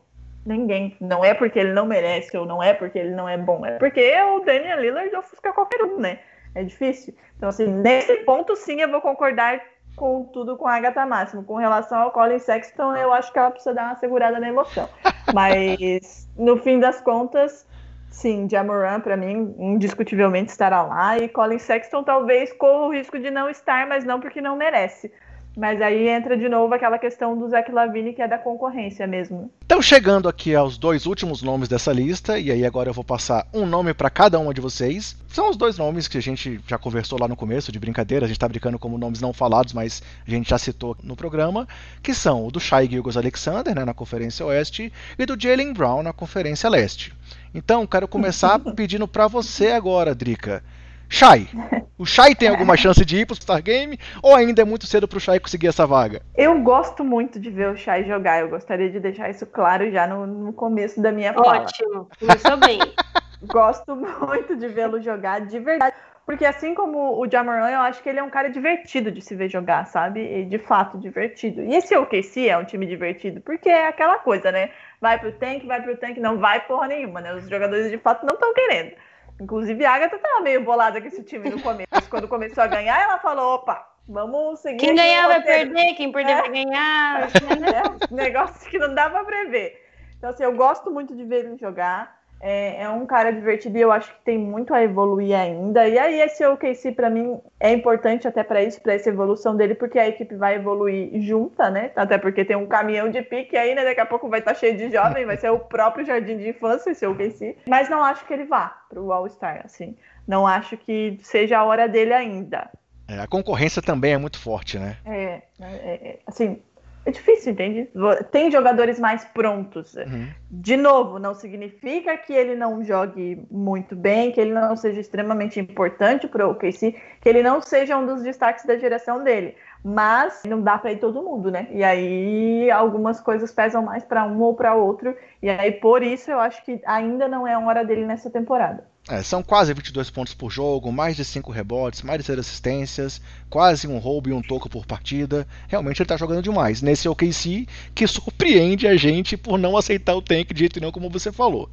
C: Ninguém. Não é porque ele não merece ou não é porque ele não é bom. É porque o Damian Lillard ofusca qualquer um, né? É difícil. Então, assim, nesse ponto sim eu vou concordar com tudo com a Agatha Máximo. Com relação ao Colin Sexton, eu acho que ela precisa dar uma segurada na emoção. Mas, no fim das contas, sim, Jamoran, para mim, indiscutivelmente estará lá. E Colin Sexton talvez corra o risco de não estar, mas não porque não merece. Mas aí entra de novo aquela questão do Zach Lavine, que é da concorrência mesmo.
A: Então, chegando aqui aos dois últimos nomes dessa lista, e aí agora eu vou passar um nome para cada uma de vocês. São os dois nomes que a gente já conversou lá no começo, de brincadeira, a gente está brincando como nomes não falados, mas a gente já citou no programa, que são o do Shai Gilgos Alexander, né, na Conferência Oeste, e do Jalen Brown na Conferência Leste. Então, quero começar pedindo para você agora, Drica. Shai. O Shai tem alguma chance de ir pro Star Game ou ainda é muito cedo pro Shai conseguir essa vaga?
C: Eu gosto muito de ver o Shai jogar. Eu gostaria de deixar isso claro já no, no começo da minha fala.
B: Ótimo. Começou bem.
C: gosto muito de vê-lo jogar de verdade. Porque assim como o Jamoran, eu acho que ele é um cara divertido de se ver jogar, sabe? E de fato divertido. E esse OKC é um time divertido, porque é aquela coisa, né? Vai pro tank, vai pro tank, não vai porra nenhuma, né? Os jogadores de fato não estão querendo. Inclusive, a Agatha tava meio bolada com esse time no começo. Quando começou a ganhar, ela falou: opa, vamos seguir.
B: Quem ganhar vai perder, quem perder é. vai ganhar.
C: É, negócio que não dá pra prever. Então, assim, eu gosto muito de ver ele jogar. É, é, um cara divertido e eu acho que tem muito a evoluir ainda. E aí, esse OKC, para mim, é importante até para isso, para essa evolução dele, porque a equipe vai evoluir junta, né? Até porque tem um caminhão de pique aí, né? Daqui a pouco vai estar tá cheio de jovem, vai ser o próprio jardim de infância, esse OKC. Mas não acho que ele vá pro All-Star, assim. Não acho que seja a hora dele ainda.
A: É, a concorrência também é muito forte, né?
C: É, é, é assim, é difícil, entende? Tem jogadores mais prontos. Uhum. De novo, não significa que ele não jogue muito bem, que ele não seja extremamente importante para o OKC, que ele não seja um dos destaques da geração dele. Mas não dá para ir todo mundo, né? E aí algumas coisas pesam mais para um ou para outro. E aí por isso eu acho que ainda não é a hora dele nessa temporada.
A: É, são quase 22 pontos por jogo, mais de 5 rebotes, mais de 6 assistências, quase um roubo e um toco por partida. Realmente ele está jogando demais. Nesse OKC, que surpreende a gente por não aceitar o tank de jeito nenhum, como você falou.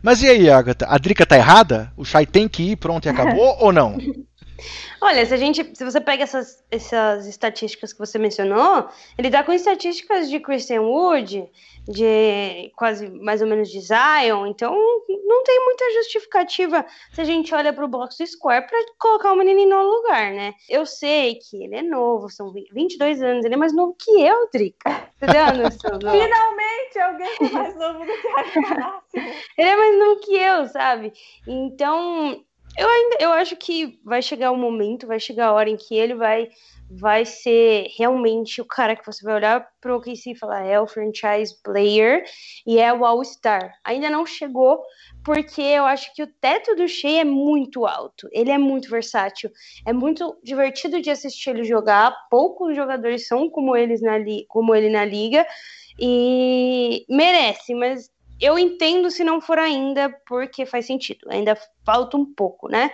A: Mas e aí, Agatha? A Drica tá errada? O Shai tem que ir, pronto e acabou ou não?
B: Olha, se a gente, se você pega essas, essas estatísticas que você mencionou, ele tá com estatísticas de Christian Wood, de quase mais ou menos de Zion, então não tem muita justificativa se a gente olha para o box score para colocar o menino no lugar, né? Eu sei que ele é novo, são 22 anos, ele é mais novo que eu, Drica. Entendeu?
C: Finalmente alguém mais novo do que a
B: Ele é mais novo que eu, sabe? Então, eu ainda eu acho que vai chegar o um momento, vai chegar a hora em que ele vai vai ser realmente o cara que você vai olhar para o OKC e falar é o franchise player e é o All-Star. Ainda não chegou porque eu acho que o teto do Shea é muito alto. Ele é muito versátil, é muito divertido de assistir ele jogar. Poucos jogadores são como eles na como ele na liga e merece, mas eu entendo se não for ainda, porque faz sentido, ainda falta um pouco, né?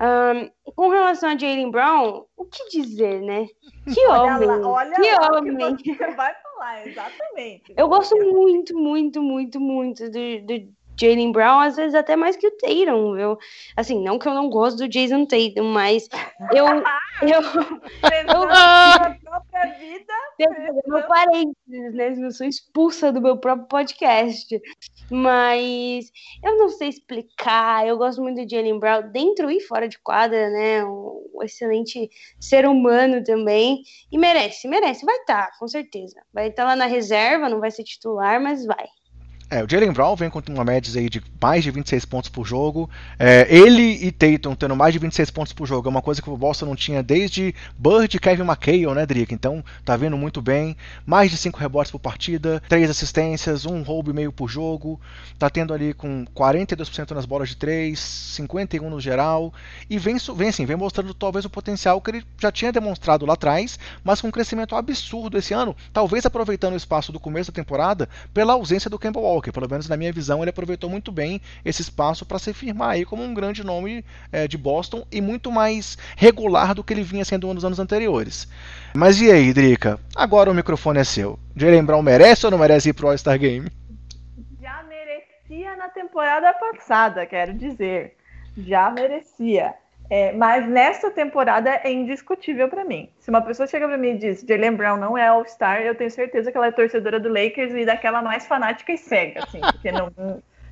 B: Um, com relação a Jalen Brown, o que dizer, né? Que olha homem! Lá, olha que lá homem!
C: Que você vai falar, exatamente.
B: Eu gosto muito, muito, muito, muito do, do Jalen Brown, às vezes até mais que o Tatum, viu? Assim, não que eu não gosto do Jason Tatum, mas eu. eu, eu
C: própria vida.
B: Eu parênteses, né? Eu sou expulsa do meu próprio podcast. Mas eu não sei explicar. Eu gosto muito do Jalen Brown, dentro e fora de quadra, né? Um excelente ser humano também. E merece, merece. Vai estar, tá, com certeza. Vai estar tá lá na reserva, não vai ser titular, mas vai.
A: É, o Jalen Brown vem com uma média aí de mais de 26 pontos por jogo. É, ele e Tatum tendo mais de 26 pontos por jogo é uma coisa que o Boston não tinha desde Bird e Kevin McHale, né, Drick? Então tá vendo muito bem. Mais de 5 rebotes por partida, 3 assistências, um roubo e meio por jogo. Tá tendo ali com 42% nas bolas de 3, 51 no geral. E vem, vem assim, vem mostrando talvez o potencial que ele já tinha demonstrado lá atrás, mas com um crescimento absurdo esse ano. Talvez aproveitando o espaço do começo da temporada pela ausência do Campbell Walker. Pelo menos na minha visão, ele aproveitou muito bem esse espaço para se firmar aí como um grande nome é, de Boston e muito mais regular do que ele vinha sendo nos anos anteriores. Mas e aí, Drica? Agora o microfone é seu. Jalen Brown merece ou não merece ir pro All-Star Game?
C: Já merecia na temporada passada, quero dizer. Já merecia. É, mas nessa temporada é indiscutível para mim. Se uma pessoa chega para mim e diz Jalen Brown não é All-Star, eu tenho certeza que ela é torcedora do Lakers e daquela mais fanática e cega, assim, porque não,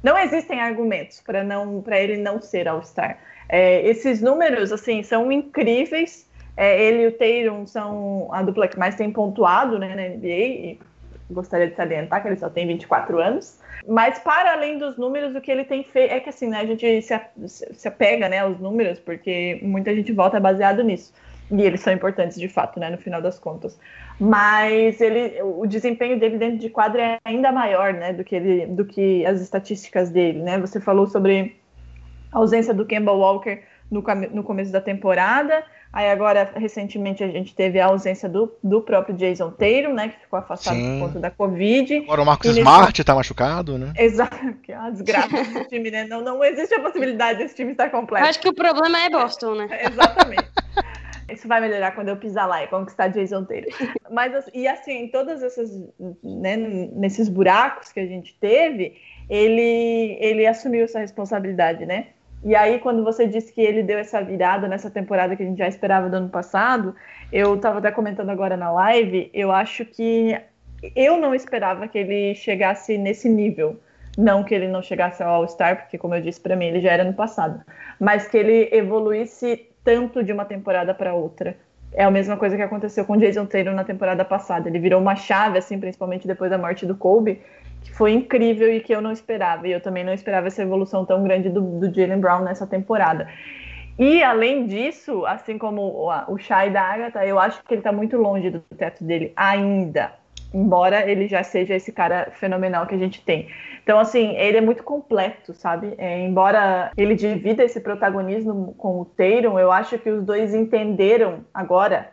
C: não existem argumentos para não para ele não ser All-Star. É, esses números assim são incríveis. É, ele e o Tatum são a dupla que mais tem pontuado né, na NBA. E gostaria de salientar que ele só tem 24 anos. Mas para além dos números, o que ele tem feito é que assim, né, a gente se, se apega, né, aos números, porque muita gente volta baseado nisso. E eles são importantes de fato, né, no final das contas. Mas ele, o desempenho dele dentro de quadra é ainda maior, né, do que ele, do que as estatísticas dele, né? Você falou sobre a ausência do Kemba Walker no, no começo da temporada. Aí agora, recentemente, a gente teve a ausência do, do próprio Jason Taylor, né? Que ficou afastado Sim. por conta da Covid.
A: Agora o Marcos nesse... Smart tá machucado, né?
C: Exato, que é uma desgraça desse time, né? Não, não existe a possibilidade desse time estar completo.
B: Acho que o problema é Boston, né?
C: exatamente. Isso vai melhorar quando eu pisar lá e conquistar Jason Taylor. Mas, assim, e assim, todas essas, né, nesses buracos que a gente teve, ele, ele assumiu essa responsabilidade, né? E aí, quando você disse que ele deu essa virada nessa temporada que a gente já esperava do ano passado, eu estava até comentando agora na live, eu acho que eu não esperava que ele chegasse nesse nível. Não que ele não chegasse ao All-Star, porque, como eu disse para mim, ele já era no passado, mas que ele evoluísse tanto de uma temporada para outra. É a mesma coisa que aconteceu com o Jason Taylor na temporada passada. Ele virou uma chave, assim, principalmente depois da morte do Kobe, que foi incrível e que eu não esperava. E eu também não esperava essa evolução tão grande do, do Jalen Brown nessa temporada. E além disso, assim como o, Shai da Agatha, eu acho que ele está muito longe do teto dele ainda. Embora ele já seja esse cara fenomenal que a gente tem. Então, assim, ele é muito completo, sabe? É, embora ele divida esse protagonismo com o Tatum, eu acho que os dois entenderam agora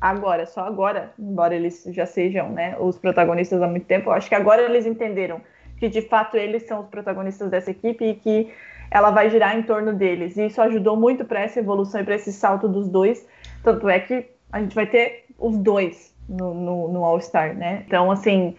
C: agora, só agora, embora eles já sejam né, os protagonistas há muito tempo, acho que agora eles entenderam que de fato eles são os protagonistas dessa equipe e que ela vai girar em torno deles. E isso ajudou muito para essa evolução e para esse salto dos dois. Tanto é que a gente vai ter os dois no, no, no All-Star, né? Então, assim,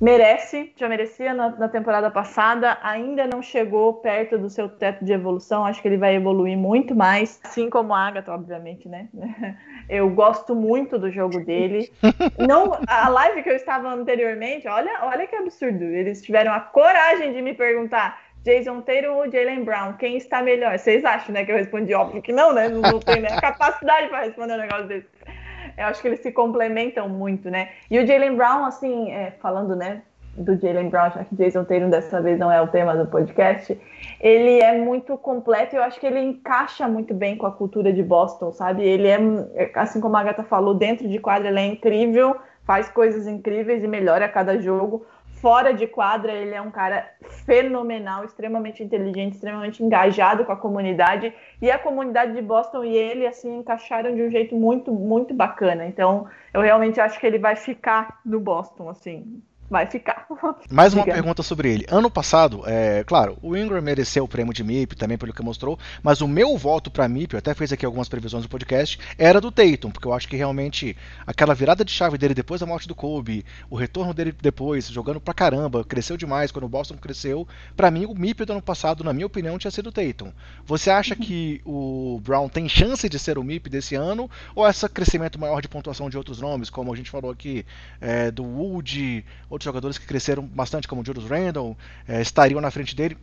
C: merece, já merecia na, na, temporada passada, ainda não chegou perto do seu teto de evolução, acho que ele vai evoluir muito mais, assim como a Agatha, obviamente, né? Eu gosto muito do jogo dele. Não, a live que eu estava anteriormente, olha, olha que absurdo, eles tiveram a coragem de me perguntar Jason Taylor ou Jalen Brown, quem está melhor? Vocês acham, né, que eu respondi óbvio que não, né? Não, não tenho né, capacidade para responder um negócio desse. Eu acho que eles se complementam muito, né? E o Jalen Brown, assim, é, falando, né, do Jalen Brown, já que Jason Tatum dessa vez não é o tema do podcast, ele é muito completo e eu acho que ele encaixa muito bem com a cultura de Boston, sabe? Ele é, assim como a Agatha falou, dentro de quadra ele é incrível, faz coisas incríveis e melhora a cada jogo. Fora de quadra, ele é um cara fenomenal, extremamente inteligente, extremamente engajado com a comunidade. E a comunidade de Boston e ele, assim, encaixaram de um jeito muito, muito bacana. Então, eu realmente acho que ele vai ficar no Boston, assim vai ficar.
A: Mais uma pergunta sobre ele. Ano passado, é, claro, o Ingram mereceu o prêmio de MIP também pelo que mostrou, mas o meu voto para MIP, eu até fiz aqui algumas previsões do podcast, era do Tatum, porque eu acho que realmente aquela virada de chave dele depois da morte do Kobe, o retorno dele depois, jogando pra caramba, cresceu demais quando o Boston cresceu. Para mim, o MIP do ano passado, na minha opinião, tinha sido o Tatum. Você acha uhum. que o Brown tem chance de ser o MIP desse ano, ou esse crescimento maior de pontuação de outros nomes, como a gente falou aqui, é, do Wood, outros jogadores que cresceram bastante, como o Julius Randle, é, estariam na frente dele?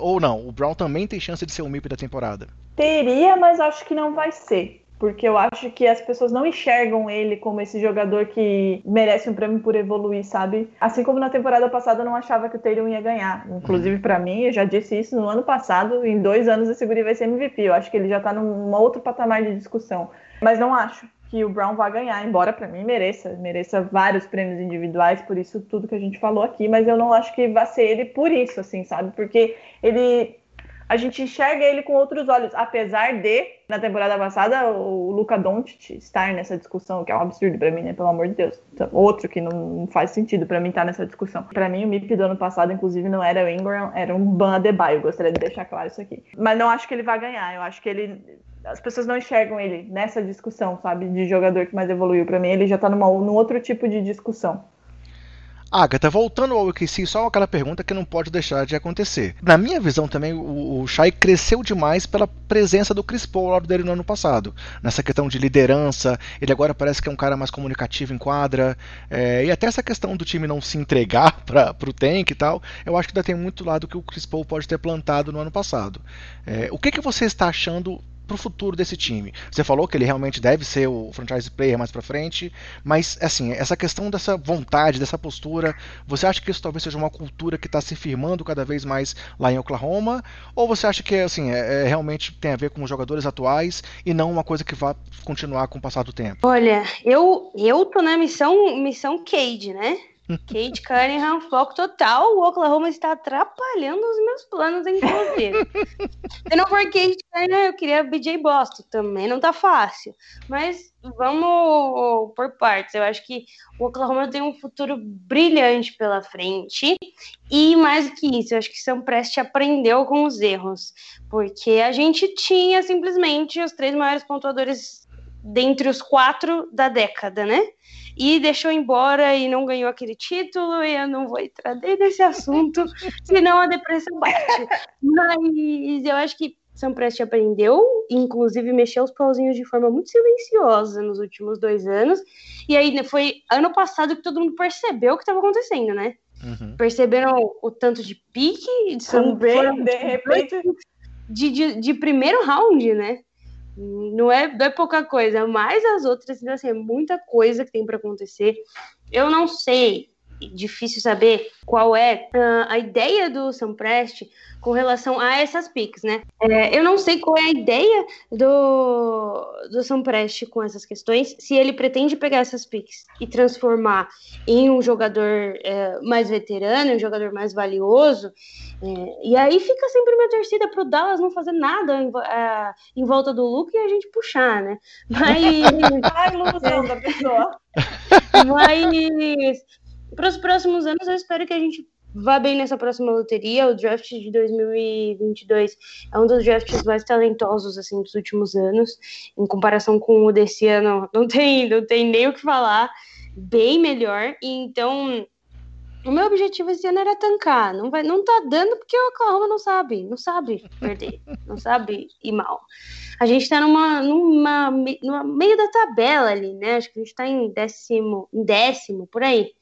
A: Ou não? O Brown também tem chance de ser o MIP da temporada?
C: Teria, mas acho que não vai ser. Porque eu acho que as pessoas não enxergam ele como esse jogador que merece um prêmio por evoluir, sabe? Assim como na temporada passada eu não achava que o Tatum ia ganhar. Inclusive, para mim, eu já disse isso no ano passado, em dois anos esse guri vai ser MVP. Eu acho que ele já tá num outro patamar de discussão. Mas não acho que o Brown vai ganhar, embora para mim mereça, mereça vários prêmios individuais por isso tudo que a gente falou aqui, mas eu não acho que vai ser ele por isso, assim, sabe? Porque ele a gente enxerga ele com outros olhos, apesar de na temporada passada o Luca Doncic estar nessa discussão, que é um absurdo para mim, né? Pelo amor de Deus. Então, outro que não faz sentido para mim estar tá nessa discussão. Para mim o MIP do ano passado, inclusive, não era o Ingram, era um Ban Adebayo. Gostaria de deixar claro isso aqui. Mas não acho que ele vai ganhar. Eu acho que ele as pessoas não enxergam ele nessa discussão, sabe, de jogador que mais evoluiu. Para mim, ele já tá numa, num outro tipo de discussão.
A: Agatha, voltando ao OKC, só aquela pergunta que não pode deixar de acontecer. Na minha visão também, o, o Shai cresceu demais pela presença do Chris Paul ao lado dele no ano passado. Nessa questão de liderança, ele agora parece que é um cara mais comunicativo em quadra. É, e até essa questão do time não se entregar para o tank e tal, eu acho que ainda tem muito lado que o Chris Paul pode ter plantado no ano passado. É, o que, que você está achando para o futuro desse time. Você falou que ele realmente deve ser o franchise player mais para frente, mas assim, essa questão dessa vontade, dessa postura, você acha que isso talvez seja uma cultura que está se firmando cada vez mais lá em Oklahoma? Ou você acha que assim, é, é, realmente tem a ver com os jogadores atuais e não uma coisa que vai continuar com o passar do tempo?
B: Olha, eu, eu tô na missão, missão Cade, né? Kate Cunningham, foco total. O Oklahoma está atrapalhando os meus planos, inclusive. Se não for Kate Cunningham, eu queria BJ Boston. Também não tá fácil. Mas vamos por partes. Eu acho que o Oklahoma tem um futuro brilhante pela frente. E mais do que isso, eu acho que São Preste aprendeu com os erros. Porque a gente tinha simplesmente os três maiores pontuadores dentre os quatro da década, né? e deixou embora e não ganhou aquele título, e eu não vou entrar dentro desse assunto, senão a depressão bate. Mas eu acho que São Preste aprendeu, inclusive mexeu os pauzinhos de forma muito silenciosa nos últimos dois anos, e aí foi ano passado que todo mundo percebeu o que estava acontecendo, né? Uhum. Perceberam o, tanto de pique,
C: Também, de repente...
B: De, de, de primeiro round, né? Não é, não é pouca coisa, mas as outras, ainda assim, é muita coisa que tem para acontecer. Eu não sei, difícil saber qual é uh, a ideia do Samprest com relação a essas piques, né? É, eu não sei qual é a ideia do, do Samprest com essas questões, se ele pretende pegar essas piques e transformar em um jogador é, mais veterano, um jogador mais valioso, é, e aí fica sempre minha torcida pro Dallas não fazer nada em, é, em volta do Luke e a gente puxar, né? Mas...
C: Ai, ilusão da pessoa.
B: Mas para os próximos anos, eu espero que a gente vá bem nessa próxima loteria. O draft de 2022 é um dos drafts mais talentosos assim dos últimos anos, em comparação com o desse ano. Não tem, não tem nem o que falar. Bem melhor. Então, o meu objetivo esse ano era tancar. Não vai, não tá dando porque o Oklahoma não sabe, não sabe perder, não sabe ir mal. A gente tá numa, numa, numa meio da tabela ali, né? Acho que a gente tá em décimo, em décimo por aí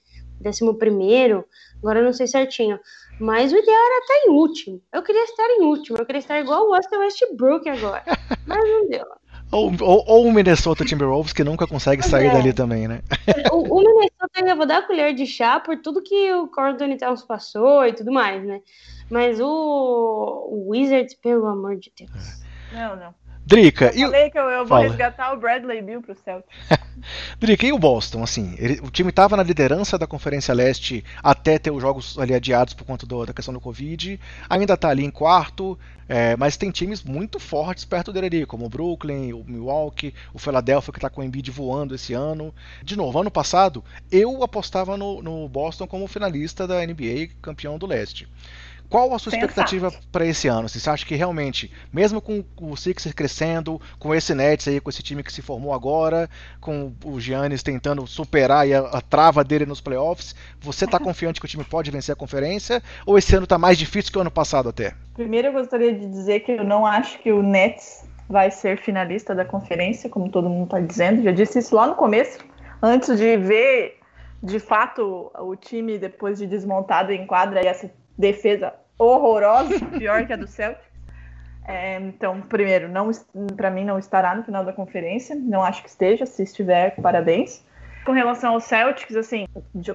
B: décimo primeiro, agora eu não sei certinho. Mas o ideal era estar em último. Eu queria estar em último, eu queria estar igual o Austin Westbrook agora. Mas não deu.
A: Ou, ou, ou, o Minnesota Timberwolves que nunca consegue sair é. dali também, né?
B: O, o Minnesota ainda vou dar a colher de chá por tudo que o Anthony Towns passou e tudo mais, né? Mas o, o Wizards, pelo amor de Deus.
C: Não, não.
A: Drica,
C: eu falei que eu, eu vou resgatar o Bradley Bill pro Celtics.
A: Drica, e o Boston? Assim, ele, o time estava na liderança da Conferência Leste até ter os jogos ali adiados por conta do, da questão do Covid. Ainda está ali em quarto, é, mas tem times muito fortes perto dele ali, como o Brooklyn, o Milwaukee, o Philadelphia que está com o Embiid voando esse ano. De novo, ano passado eu apostava no, no Boston como finalista da NBA, campeão do Leste. Qual a sua Pensar. expectativa para esse ano? Você acha que realmente, mesmo com o Sixers crescendo, com esse Nets aí, com esse time que se formou agora, com o Giannis tentando superar a, a, trava dele nos playoffs, você está confiante que o time pode vencer a conferência? Ou esse ano está mais difícil que o ano passado até?
C: Primeiro eu gostaria de dizer que eu não acho que o Nets vai ser finalista da conferência, como todo mundo está dizendo. Já disse isso lá no começo, antes de ver de fato o time depois de desmontado em quadra e essa defesa horrorosa, pior que a do Celtics. É, então, primeiro, não para mim não estará no final da conferência, não acho que esteja, se estiver, parabéns. Com relação ao Celtics, assim,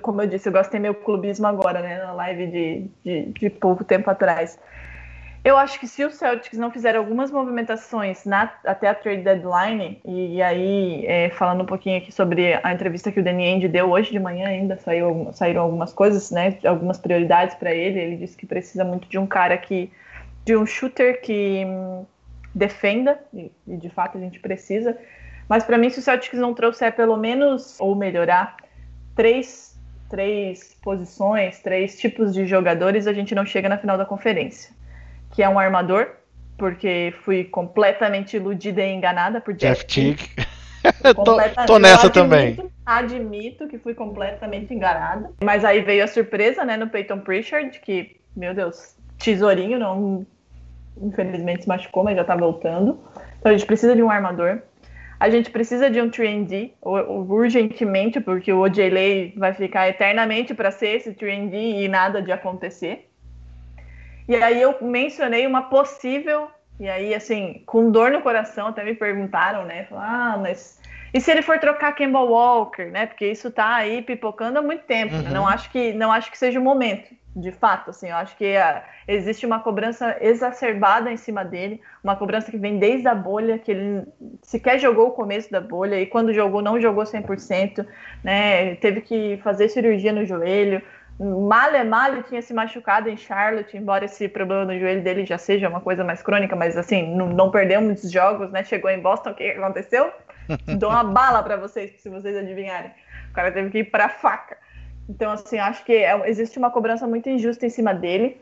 C: como eu disse, eu gostei meu clubismo agora, né, na live de, de, de pouco tempo atrás. Eu acho que se o Celtics não fizer algumas movimentações na, até a trade deadline, e, e aí é, falando um pouquinho aqui sobre a entrevista que o Danny Ainge deu hoje de manhã ainda, saiu, saíram algumas coisas, né, algumas prioridades para ele. Ele disse que precisa muito de um cara que, de um shooter que hum, defenda, e, e de fato a gente precisa. Mas para mim, se o Celtics não trouxer pelo menos, ou melhorar, três, três posições, três tipos de jogadores, a gente não chega na final da conferência que é um armador, porque fui completamente iludida e enganada por Jeff, Teague.
A: tô, tô nessa admito, também.
C: Admito que fui completamente enganada. Mas aí veio a surpresa, né, no Peyton Pritchard, que, meu Deus, tesourinho, não. Infelizmente se machucou, mas já tá voltando. Então a gente precisa de um armador. A gente precisa de um 3D urgentemente, porque o OJ vai ficar eternamente para ser esse 3D e nada de acontecer. E aí eu mencionei uma possível, e aí, assim, com dor no coração, até me perguntaram, né? Falaram, ah, mas e se ele for trocar Campbell Walker, né? Porque isso tá aí pipocando há muito tempo. Uhum. Né? Não acho que não acho que seja o momento, de fato. Assim, eu acho que uh, existe uma cobrança exacerbada em cima dele, uma cobrança que vem desde a bolha, que ele sequer jogou o começo da bolha e quando jogou não jogou 100%, né? Teve que fazer cirurgia no joelho. Male Male tinha se machucado em Charlotte, embora esse problema no joelho dele já seja uma coisa mais crônica, mas assim, não, não perdeu muitos jogos, né? Chegou em Boston, o que aconteceu? Dou uma bala para vocês, se vocês adivinharem. O cara teve que ir para faca. Então, assim, acho que é, existe uma cobrança muito injusta em cima dele.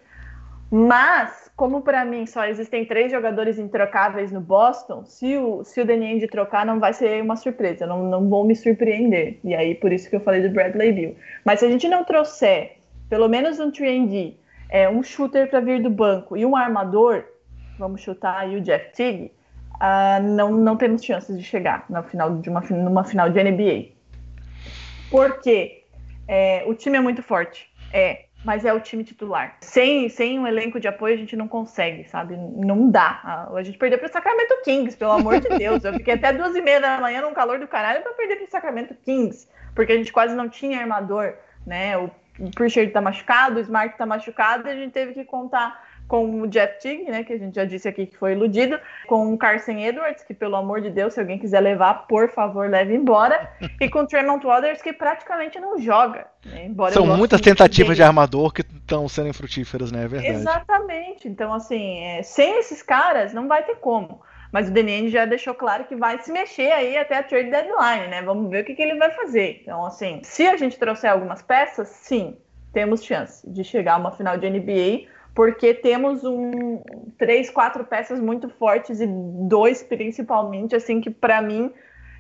C: Mas, como para mim só existem três jogadores introcáveis no Boston, se o, se o Danny de trocar, não vai ser uma surpresa, não, não vou me surpreender. E aí, por isso que eu falei do Bradley Bill. Mas se a gente não trouxer pelo menos um 3D, é, um shooter para vir do banco e um armador, vamos chutar aí o Jeff Teague, uh, não, não temos chances de chegar na final de uma, numa final de NBA. Porque é, o time é muito forte. É, mas é o time titular. Sem, sem um elenco de apoio, a gente não consegue, sabe? Não dá. A, gente perdeu para o Sacramento Kings, pelo amor de Deus. Eu fiquei até duas e meia da manhã num calor do caralho para perder para o Sacramento Kings, porque a gente quase não tinha armador, né? O, Pritchard tá machucado, o Smart tá machucado, e a gente teve que contar com o Jeff Tigg, né, que a gente já disse aqui que foi iludido, com o Carson Edwards, que pelo amor de Deus, se alguém quiser levar, por favor, leve embora, e com o Tremont Waters, que praticamente não joga. Né,
A: São muitas tentativas de armador que estão sendo infrutíferas, né, é verdade.
C: Exatamente, então assim, é, sem esses caras não vai ter como. Mas o DNN já deixou claro que vai se mexer aí até a trade deadline, né? Vamos ver o que, que ele vai fazer. Então, assim, se a gente trouxer algumas peças, sim, temos chance de chegar a uma final de NBA porque temos um três, quatro peças muito fortes e dois principalmente, assim que para mim,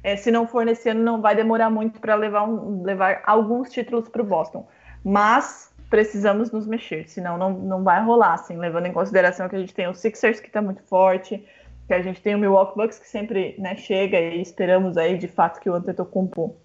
C: é, se não for nesse ano, não vai demorar muito para levar, um, levar alguns títulos para o Boston. Mas precisamos nos mexer, senão não, não vai rolar, assim, levando em consideração que a gente tem o Sixers que está muito forte, que a gente tem o Milwaukee Bucks que sempre né, chega e esperamos aí de fato que o Antetokounmpo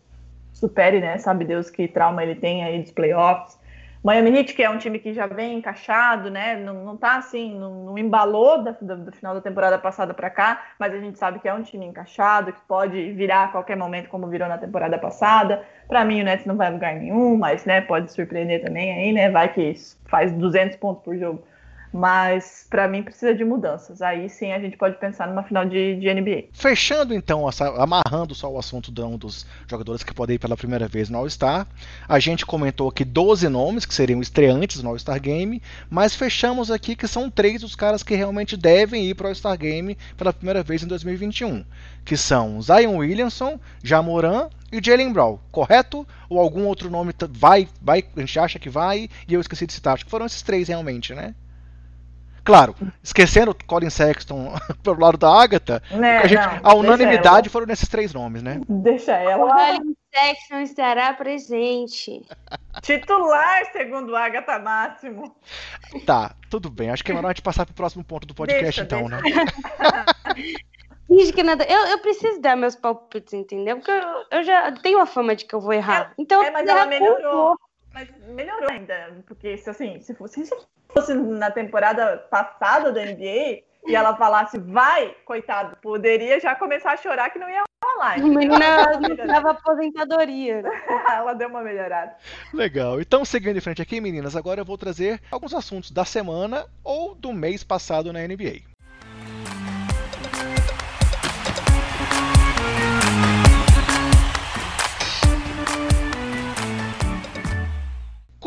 C: supere, né? Sabe Deus que trauma ele tem aí dos playoffs Miami Heat, que é um time que já vem encaixado, né? Não, não tá assim, não, não embalou da, do, do, final da temporada passada para cá, mas a gente sabe que é um time encaixado, que pode virar a qualquer momento, como virou na temporada passada. Para mim, o Nets não vai lugar nenhum, mas né, pode surpreender também aí, né? Vai que faz 200 pontos por jogo mas para mim precisa de mudanças. Aí sim a gente pode pensar numa final de, de NBA.
A: Fechando então, amarrando só o assunto dos jogadores que podem ir pela primeira vez no All-Star, a gente comentou aqui 12 nomes que seriam estreantes no All-Star Game, mas fechamos aqui que são três os caras que realmente devem ir para o All-Star Game pela primeira vez em 2021, que são Zion Williamson, Jamoran e Jalen Brown, correto? Ou algum outro nome vai, vai, a gente acha que vai, e eu esqueci de citar, acho que foram esses três realmente, né? Claro, esquecendo Colin Sexton pelo lado da Agatha, né, a, gente, não, a unanimidade foram nesses três nomes, né?
C: Deixa ela.
B: Colin Sexton estará presente.
C: Titular, segundo Agatha Máximo.
A: Tá, tudo bem. Acho que é melhor a gente passar para o próximo ponto do podcast, deixa, então, deixa.
B: né? Finge que nada. Eu, eu preciso dar meus palpites, entendeu? Porque eu, eu já tenho a fama de que eu vou errar. É, então,
C: é, mas ela melhorou. Mas melhorou ainda. Porque, se, assim, se fosse, se fosse na temporada passada da NBA e ela falasse vai, coitado, poderia já começar a chorar que não ia rolar.
B: Não, dava aposentadoria.
C: ela deu uma melhorada.
A: Legal. Então, seguindo em frente aqui, meninas, agora eu vou trazer alguns assuntos da semana ou do mês passado na NBA.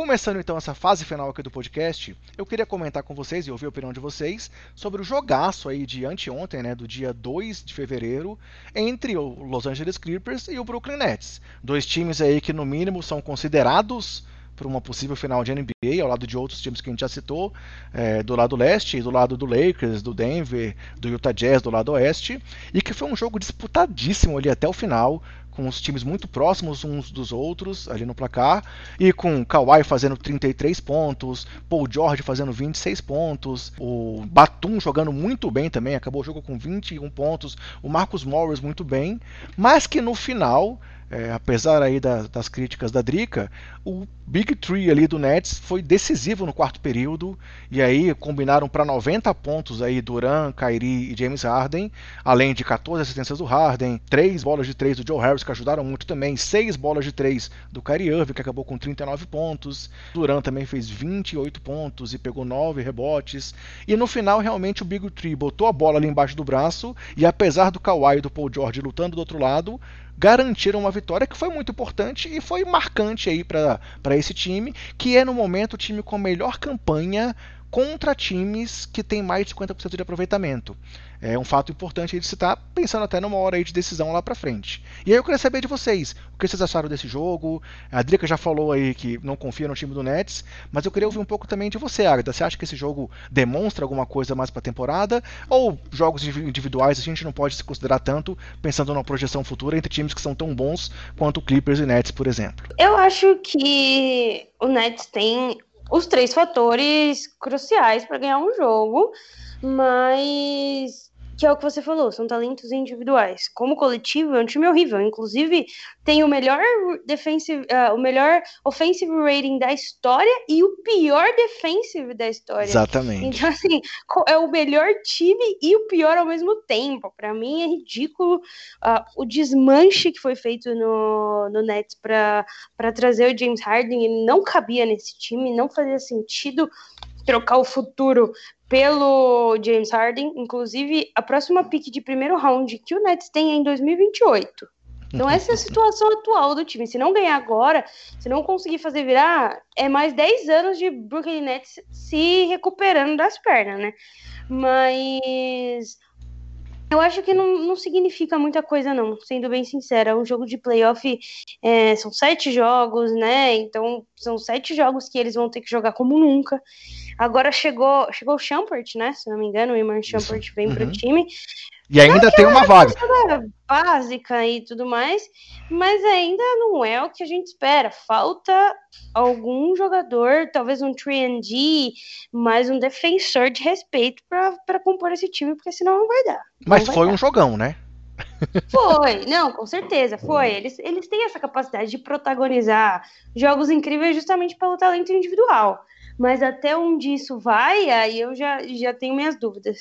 A: Começando então essa fase final aqui do podcast, eu queria comentar com vocês e ouvir a opinião de vocês sobre o jogaço aí de anteontem, né, do dia 2 de fevereiro, entre o Los Angeles Clippers e o Brooklyn Nets. Dois times aí que no mínimo são considerados para uma possível final de NBA, ao lado de outros times que a gente já citou, é, do lado leste, do lado do Lakers, do Denver, do Utah Jazz, do lado oeste, e que foi um jogo disputadíssimo ali até o final, com os times muito próximos uns dos outros ali no placar, e com Kawhi fazendo 33 pontos, Paul George fazendo 26 pontos, o Batum jogando muito bem também, acabou o jogo com 21 pontos, o Marcus Morris muito bem, mas que no final é, apesar aí da, das críticas da Drica, o Big Three ali do Nets foi decisivo no quarto período. E aí combinaram para 90 pontos aí Duran, Kyrie e James Harden, além de 14 assistências do Harden, 3 bolas de 3 do Joe Harris que ajudaram muito também, 6 bolas de 3 do Kyrie Irving que acabou com 39 pontos, Duran também fez 28 pontos e pegou 9 rebotes. E no final realmente o Big Three botou a bola ali embaixo do braço. E apesar do Kawhi e do Paul George lutando do outro lado, garantiram uma vitória que foi muito importante e foi marcante aí para esse time, que é no momento o time com a melhor campanha contra times que têm mais de 50% de aproveitamento. É um fato importante de citar, pensando até numa hora aí de decisão lá para frente. E aí eu queria saber de vocês, o que vocês acharam desse jogo? A Drica já falou aí que não confia no time do Nets, mas eu queria ouvir um pouco também de você, Agatha. Você acha que esse jogo demonstra alguma coisa mais para a temporada? Ou jogos individuais a gente não pode se considerar tanto, pensando numa projeção futura entre times que são tão bons quanto Clippers e Nets, por exemplo?
B: Eu acho que o Nets tem os três fatores cruciais para ganhar um jogo, mas que é o que você falou, são talentos individuais. Como coletivo, é um time horrível. Inclusive, tem o melhor defensive, uh, o melhor offensive rating da história e o pior defensive da história.
A: Exatamente.
B: Então, assim, é o melhor time e o pior ao mesmo tempo. Para mim é ridículo uh, o desmanche que foi feito no, no Nets para trazer o James Harden. Ele não cabia nesse time, não fazia sentido trocar o futuro pelo James Harden. Inclusive, a próxima pick de primeiro round que o Nets tem é em 2028. Então, essa é a situação atual do time. Se não ganhar agora, se não conseguir fazer virar, é mais 10 anos de Brooklyn Nets se recuperando das pernas, né? Mas eu acho que não, não significa muita coisa, não, sendo bem sincera. Um jogo de playoff é, são sete jogos, né? Então, são sete jogos que eles vão ter que jogar como nunca. Agora chegou, chegou o Champert, né? Se não me engano, o Iman Champert vem uhum. pro time.
A: E ainda tem uma vaga.
B: Básica e tudo mais, mas ainda não é o que a gente espera. Falta algum jogador, talvez um 3D, mais um defensor de respeito para compor esse time, porque senão não vai dar.
A: Mas
B: vai
A: foi
B: dar.
A: um jogão, né?
B: Foi, não, com certeza, foi. Eles, eles têm essa capacidade de protagonizar jogos incríveis justamente pelo talento individual. Mas até onde isso vai, aí eu já, já tenho minhas dúvidas.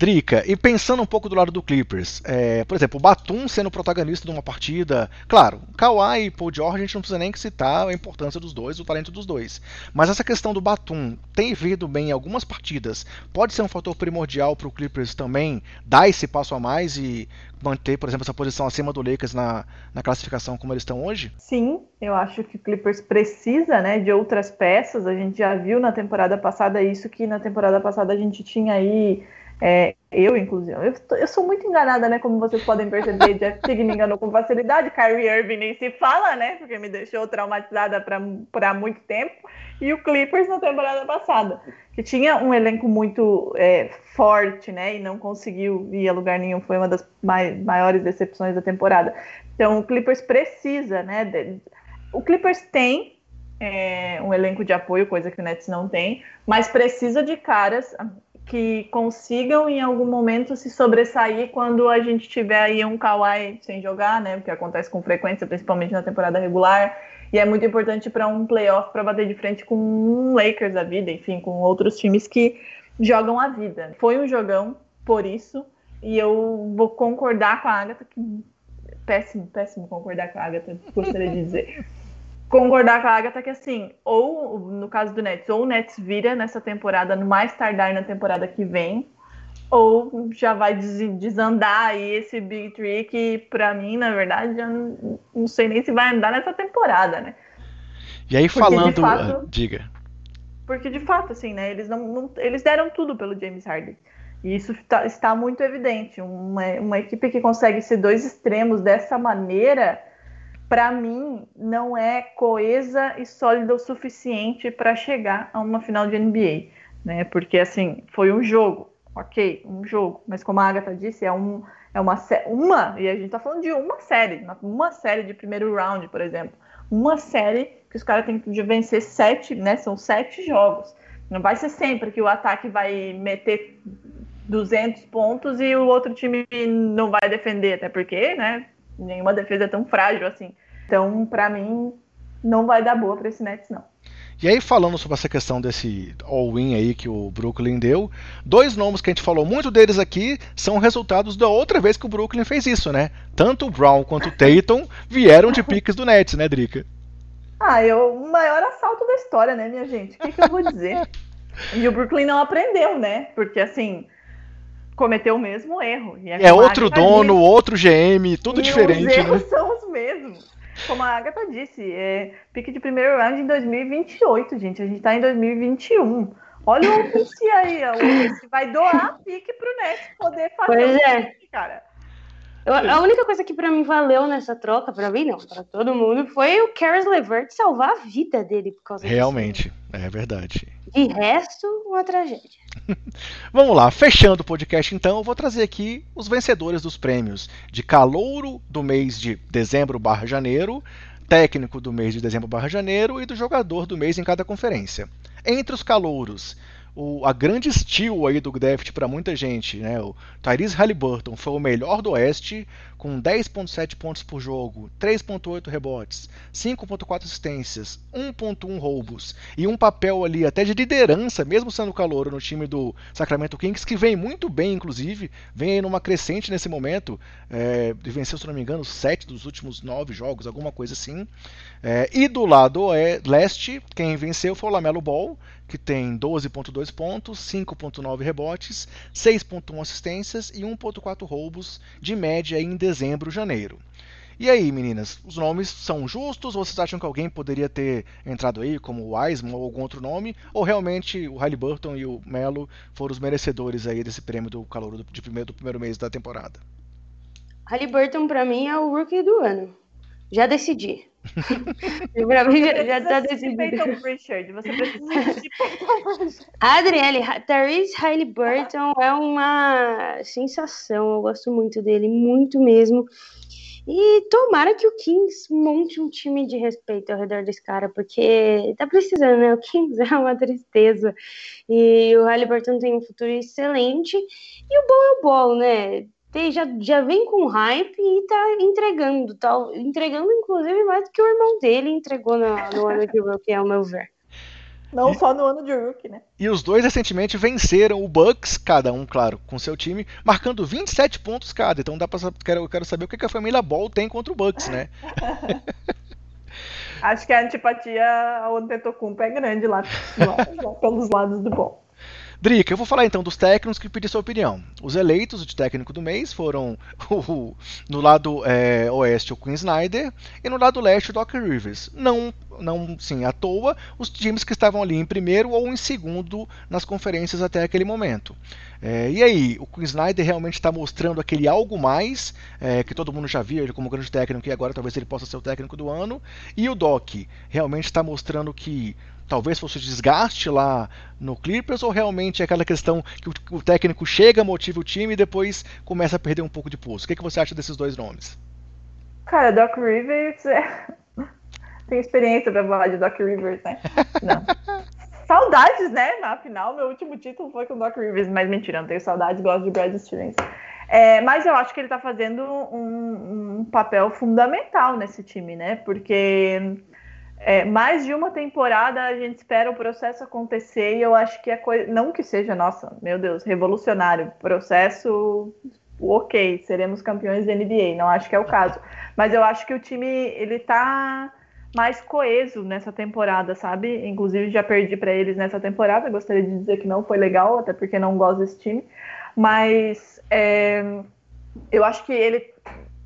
A: Drica, e pensando um pouco do lado do Clippers, é, por exemplo, o Batum sendo protagonista de uma partida, claro, Kawhi e Paul George a gente não precisa nem citar a importância dos dois, o talento dos dois, mas essa questão do Batum tem vindo bem em algumas partidas, pode ser um fator primordial para o Clippers também dar esse passo a mais e manter, por exemplo, essa posição acima do Lakers na, na classificação como eles estão hoje?
C: Sim, eu acho que o Clippers precisa né, de outras peças, a gente já viu na temporada passada isso, que na temporada passada a gente tinha aí é, eu, inclusive, eu, eu, sou muito enganada, né? Como vocês podem perceber, Jeff Tigg me enganou com facilidade, Kyrie Irving nem se fala, né? Porque me deixou traumatizada para muito tempo. E o Clippers na temporada passada, que tinha um elenco muito é, forte, né? E não conseguiu ir a lugar nenhum, foi uma das mai maiores decepções da temporada. Então o Clippers precisa, né? De... O Clippers tem é, um elenco de apoio, coisa que o Nets não tem, mas precisa de caras que consigam em algum momento se sobressair quando a gente tiver aí um Kawhi sem jogar, né? O que acontece com frequência, principalmente na temporada regular. E é muito importante para um playoff para bater de frente com um Lakers da vida, enfim, com outros times que jogam a vida. Foi um jogão por isso, e eu vou concordar com a Agatha que péssimo, péssimo concordar com a Agatha, gostaria de dizer concordar com a Agatha que assim, ou no caso do Nets, ou o Nets vira nessa temporada, no mais tardar na temporada que vem, ou já vai desandar aí esse Big Tree que para mim, na verdade, já não, não, sei nem se vai andar nessa temporada, né?
A: E aí porque falando, fato, uh, diga.
C: Porque de fato, assim, né, eles não, não, eles deram tudo pelo James Harden. E isso tá, está muito evidente. Uma, uma equipe que consegue ser dois extremos dessa maneira, para mim, não é coesa e sólida o suficiente para chegar a uma final de NBA, né? Porque assim, foi um jogo, ok, um jogo, mas como a Agatha disse, é um é uma uma e a gente tá falando de uma série, uma série de primeiro round, por exemplo, uma série que os caras têm que vencer sete, né? São sete jogos. Não vai ser sempre que o ataque vai meter 200 pontos e o outro time não vai defender, até porque, né? Nenhuma defesa é tão frágil assim. Então, para mim, não vai dar boa para esse Nets, não.
A: E aí, falando sobre essa questão desse all-in aí que o Brooklyn deu, dois nomes que a gente falou muito deles aqui são resultados da outra vez que o Brooklyn fez isso, né? Tanto o Brown quanto o Tatum vieram de piques do Nets, né, Drica?
C: Ah, eu, o maior assalto da história, né, minha gente? O que, que eu vou dizer? e o Brooklyn não aprendeu, né? Porque, assim, cometeu o mesmo erro.
A: é, é outro dono, disse, outro GM, tudo
C: e
A: diferente. Os
C: erros
A: né?
C: são os mesmos. Como a Agatha disse, é pique de primeiro round em 2028, gente. A gente tá em 2021. Olha o OKC aí, o vai doar pique pro Nets poder fazer
B: pois é. Pique, cara. Eu, a única coisa que para mim valeu nessa troca, para mim não, para todo mundo, foi o Caris LeVert salvar a vida dele por causa
A: Realmente, disso. É verdade.
B: De resto, uma tragédia.
A: Vamos lá, fechando o podcast então, eu vou trazer aqui os vencedores dos prêmios de calouro do mês de dezembro barra janeiro, técnico do mês de dezembro barra janeiro e do jogador do mês em cada conferência. Entre os calouros, o, a grande steal aí do draft para muita gente, né? O Tyrese Halliburton foi o melhor do Oeste, com 10.7 pontos por jogo, 3.8 rebotes, 5.4 assistências, 1.1 roubos e um papel ali até de liderança, mesmo sendo calor no time do Sacramento Kings, que vem muito bem, inclusive, vem aí numa crescente nesse momento, é, venceu, se não me engano, 7 dos últimos 9 jogos, alguma coisa assim. É, e do lado é, leste, quem venceu foi o Lamelo Ball, que tem 12,2 pontos, 5,9 rebotes, 6,1 assistências e 1,4 roubos de média em dezembro, janeiro. E aí, meninas, os nomes são justos? Vocês acham que alguém poderia ter entrado aí, como o Wiseman ou algum outro nome? Ou realmente o Halliburton e o Melo foram os merecedores aí desse prêmio do calor do, primeiro, do primeiro mês da temporada?
B: Halliburton, para mim, é o rookie do ano. Já decidi. Pra mim já, já tá decidido. Richard, você precisa de Adriele, Therese Halliburton é uma sensação. Eu gosto muito dele, muito mesmo. E tomara que o Kings monte um time de respeito ao redor desse cara, porque tá precisando, né? O Kings é uma tristeza. E o Halliburton tem um futuro excelente. E o bom é o bom, né? Tem, já, já vem com hype e tá entregando, tá entregando inclusive mais do que o irmão dele entregou no, no ano de rookie, ao meu ver.
C: Não só no ano de rookie, né?
A: E os dois recentemente venceram o Bucks, cada um, claro, com seu time, marcando 27 pontos cada. Então dá pra, quero, eu quero saber o que a família Ball tem contra o Bucks, né?
C: Acho que a antipatia ao Antetokounmpo é grande lá, lá, lá pelos lados do Ball.
A: Drica, eu vou falar então dos técnicos que pedi sua opinião. Os eleitos de técnico do mês foram o, no lado é, oeste o Queen Snyder e no lado leste o Doc Rivers. Não, não sim, à toa, os times que estavam ali em primeiro ou em segundo nas conferências até aquele momento. É, e aí, o Queen Snyder realmente está mostrando aquele algo mais é, que todo mundo já viu ele como grande técnico e agora talvez ele possa ser o técnico do ano. E o Doc realmente está mostrando que talvez fosse desgaste lá no Clippers ou realmente é aquela questão que o, o, técnico chega, motiva o time e depois começa a perder um pouco de pulso? O que, que você acha desses dois nomes?
C: Cara, Doc Rivers é... tem experiência para falar de Doc Rivers, né? Não. saudades, né? Na final, meu último título foi com o Doc Rivers, mas mentira, não tenho saudades, gosto de Brad Stevens. É, mas eu acho que ele está fazendo um, um papel fundamental nesse time, né? Porque é, mais de uma temporada a gente espera o processo acontecer e eu acho que é coisa. Não que seja, nossa, meu Deus, revolucionário. Processo ok, seremos campeões da NBA. Não acho que é o caso. Mas eu acho que o time ele tá mais coeso nessa temporada, sabe? Inclusive já perdi para eles nessa temporada. Gostaria de dizer que não foi legal, até porque não gosto desse time. Mas é, eu acho que ele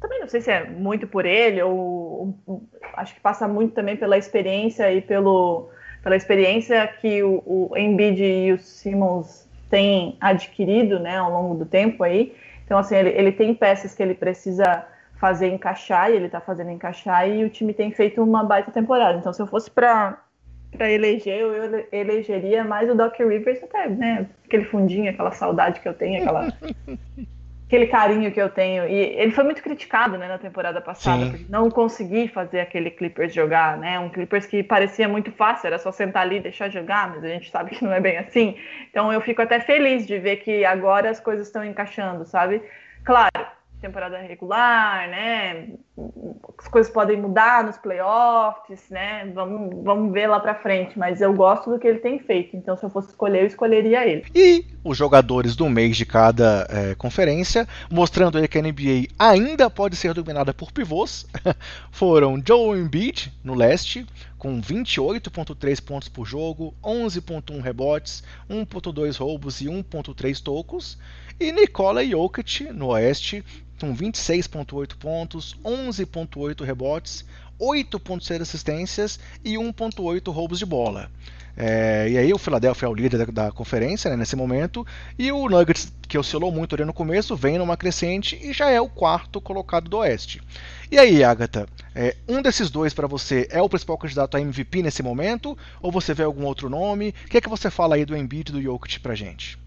C: também não sei se é muito por ele ou, ou, acho que passa muito também pela experiência e pelo, pela experiência que o, o Embiid e o Simmons têm adquirido, né, ao longo do tempo aí. Então assim ele, ele tem peças que ele precisa fazer encaixar e ele está fazendo encaixar e o time tem feito uma baita temporada. Então se eu fosse para para eleger, eu elegeria mais o Doc Rivers até, né? Aquele fundinho, aquela saudade que eu tenho, aquela aquele carinho que eu tenho. E ele foi muito criticado né, na temporada passada, por não conseguir fazer aquele Clippers jogar, né? Um Clippers que parecia muito fácil, era só sentar ali e deixar jogar, mas a gente sabe que não é bem assim. Então eu fico até feliz de ver que agora as coisas estão encaixando, sabe? Claro, temporada regular, né? As coisas podem mudar nos playoffs, né? Vamos, vamos ver lá para frente, mas eu gosto do que ele tem feito, então se eu fosse escolher, eu escolheria ele.
A: E os jogadores do mês de cada é, conferência, mostrando aí que a NBA ainda pode ser dominada por pivôs, foram Joe Embiid no leste, com 28,3 pontos por jogo, 11,1 rebotes, 1,2 roubos e 1,3 tocos. E Nikola Jokic no oeste, com 26,8 pontos, 11,8 rebotes, 8,6 assistências e 1,8 roubos de bola. É, e aí o Philadelphia é o líder da, da conferência né, nesse momento, e o Nuggets, que oscilou muito ali no começo, vem numa crescente e já é o quarto colocado do Oeste. E aí, Agatha, é, um desses dois para você é o principal candidato a MVP nesse momento, ou você vê algum outro nome? O que é que você fala aí do Embiid do Jokic pra gente?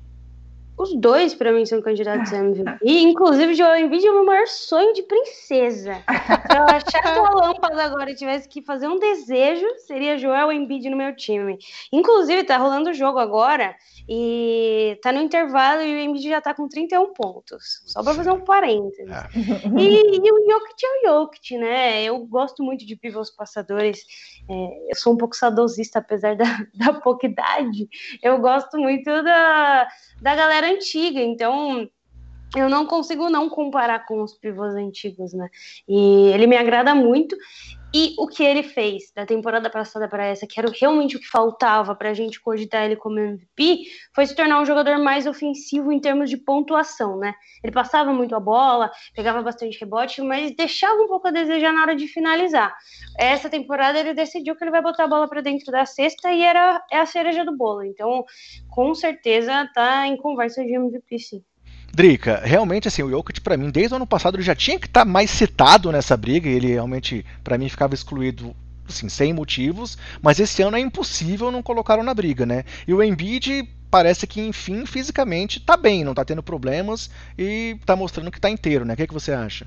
B: Os dois, para mim, são candidatos a MVP. E, inclusive, Joel Embiid é o meu maior sonho de princesa. Se eu achasse uma lâmpada agora e tivesse que fazer um desejo, seria Joel Embiid no meu time. Inclusive, tá rolando o jogo agora e tá no intervalo e o Embiid já tá com 31 pontos. Só para fazer um parênteses. É. E, e, o Jokic é o Jokic, né? Eu gosto muito de pivôs passadores. É, eu sou um pouco saudosista, apesar da, da pouca idade. Eu gosto muito da, da galera antiga, então eu não consigo não comparar com os pivôs antigos, né? E ele me agrada muito. E o que ele fez da temporada passada para essa, que era realmente o que faltava para a gente cogitar ele como MVP, foi se tornar um jogador mais ofensivo em termos de pontuação, né? Ele passava muito a bola, pegava bastante rebote, mas deixava um pouco a desejar na hora de finalizar. Essa temporada ele decidiu que ele vai botar a bola para dentro da cesta e era é a cereja do bolo. Então, com certeza, tá em conversa de MVP, sim.
A: Drica, realmente assim, o Jokic para mim desde o ano passado ele já tinha que estar tá mais citado nessa briga, ele realmente para mim ficava excluído assim, sem motivos, mas esse ano é impossível não colocá-lo na briga, né? E o Embiid parece que enfim fisicamente tá bem, não tá tendo problemas e tá mostrando que tá inteiro, né? O que, é que você acha?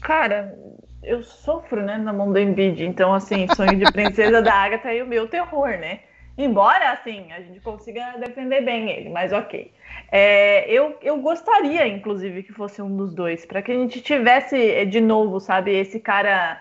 C: Cara, eu sofro, né, na mão do Embiid, então assim, sonho de princesa da Agatha e o meu terror, né? Embora, assim, a gente consiga defender bem ele, mas ok. É, eu, eu gostaria, inclusive, que fosse um dos dois, para que a gente tivesse é, de novo, sabe, esse cara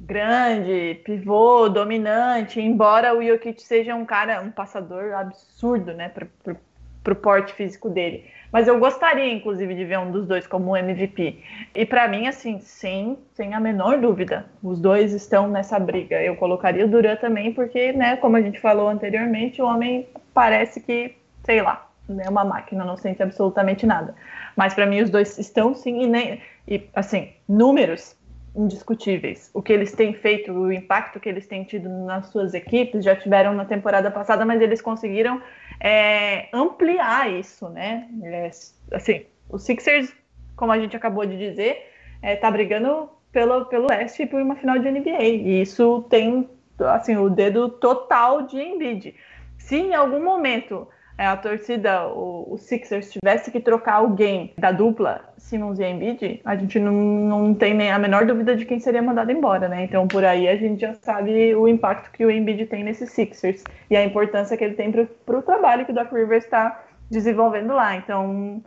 C: grande, pivô, dominante, embora o Jokic seja um cara, um passador absurdo, né, para o porte físico dele. Mas eu gostaria, inclusive, de ver um dos dois como MVP. E para mim, assim, sem, sem a menor dúvida, os dois estão nessa briga. Eu colocaria o Duran também, porque, né, como a gente falou anteriormente, o homem parece que, sei lá, é uma máquina, não sente absolutamente nada. Mas para mim, os dois estão sim, e, nem, e assim, números indiscutíveis. O que eles têm feito, o impacto que eles têm tido nas suas equipes, já tiveram na temporada passada, mas eles conseguiram é, ampliar isso, né? É, assim, o Sixers, como a gente acabou de dizer, está é, brigando pelo, pelo Oeste e por uma final de NBA. E isso tem assim, o dedo total de Embiid. Se em algum momento a torcida, o, o, Sixers tivesse que trocar alguém da dupla Simmons e Embiid, a gente não, não tem nem a menor dúvida de quem seria mandado embora, né? Então por aí a gente já sabe o impacto que o Embiid tem nesses Sixers e a importância que ele tem para o trabalho que o Doc Rivers está desenvolvendo lá. Então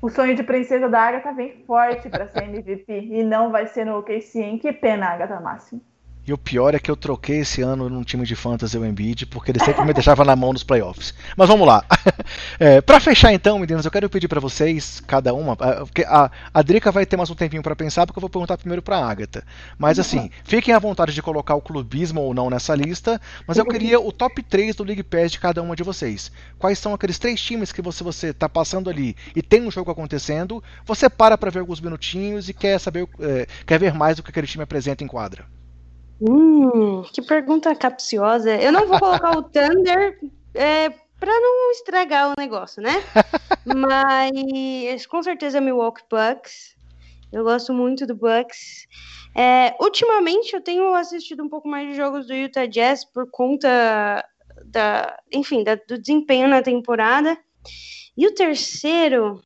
C: o sonho de princesa da Agatha vem forte para ser MVP e não vai ser no OKC, hein? Que pena, Agatha Máximo.
A: E o pior é que eu troquei esse ano num time de fantasy o Embiid, porque ele sempre me deixava na mão nos playoffs. Mas vamos lá. É, para fechar então, meninas, eu quero pedir para vocês, cada uma, porque a, a Drica vai ter mais um tempinho para pensar, porque eu vou perguntar primeiro para Agatha. Mas assim, fiquem à vontade de colocar o clubismo ou não nessa lista, mas eu queria o top 3 do League Pass de cada uma de vocês. Quais são aqueles três times que você você tá passando ali e tem um jogo acontecendo, você para para ver alguns minutinhos e quer saber, é, quer ver mais do que aquele time apresenta em quadra.
B: Hum, que pergunta capciosa. Eu não vou colocar o Thunder é, para não estragar o negócio, né? Mas com certeza Milwaukee Bucks. Eu gosto muito do Bucks. É, ultimamente eu tenho assistido um pouco mais de jogos do Utah Jazz por conta da, enfim, da, do desempenho na temporada. E o terceiro,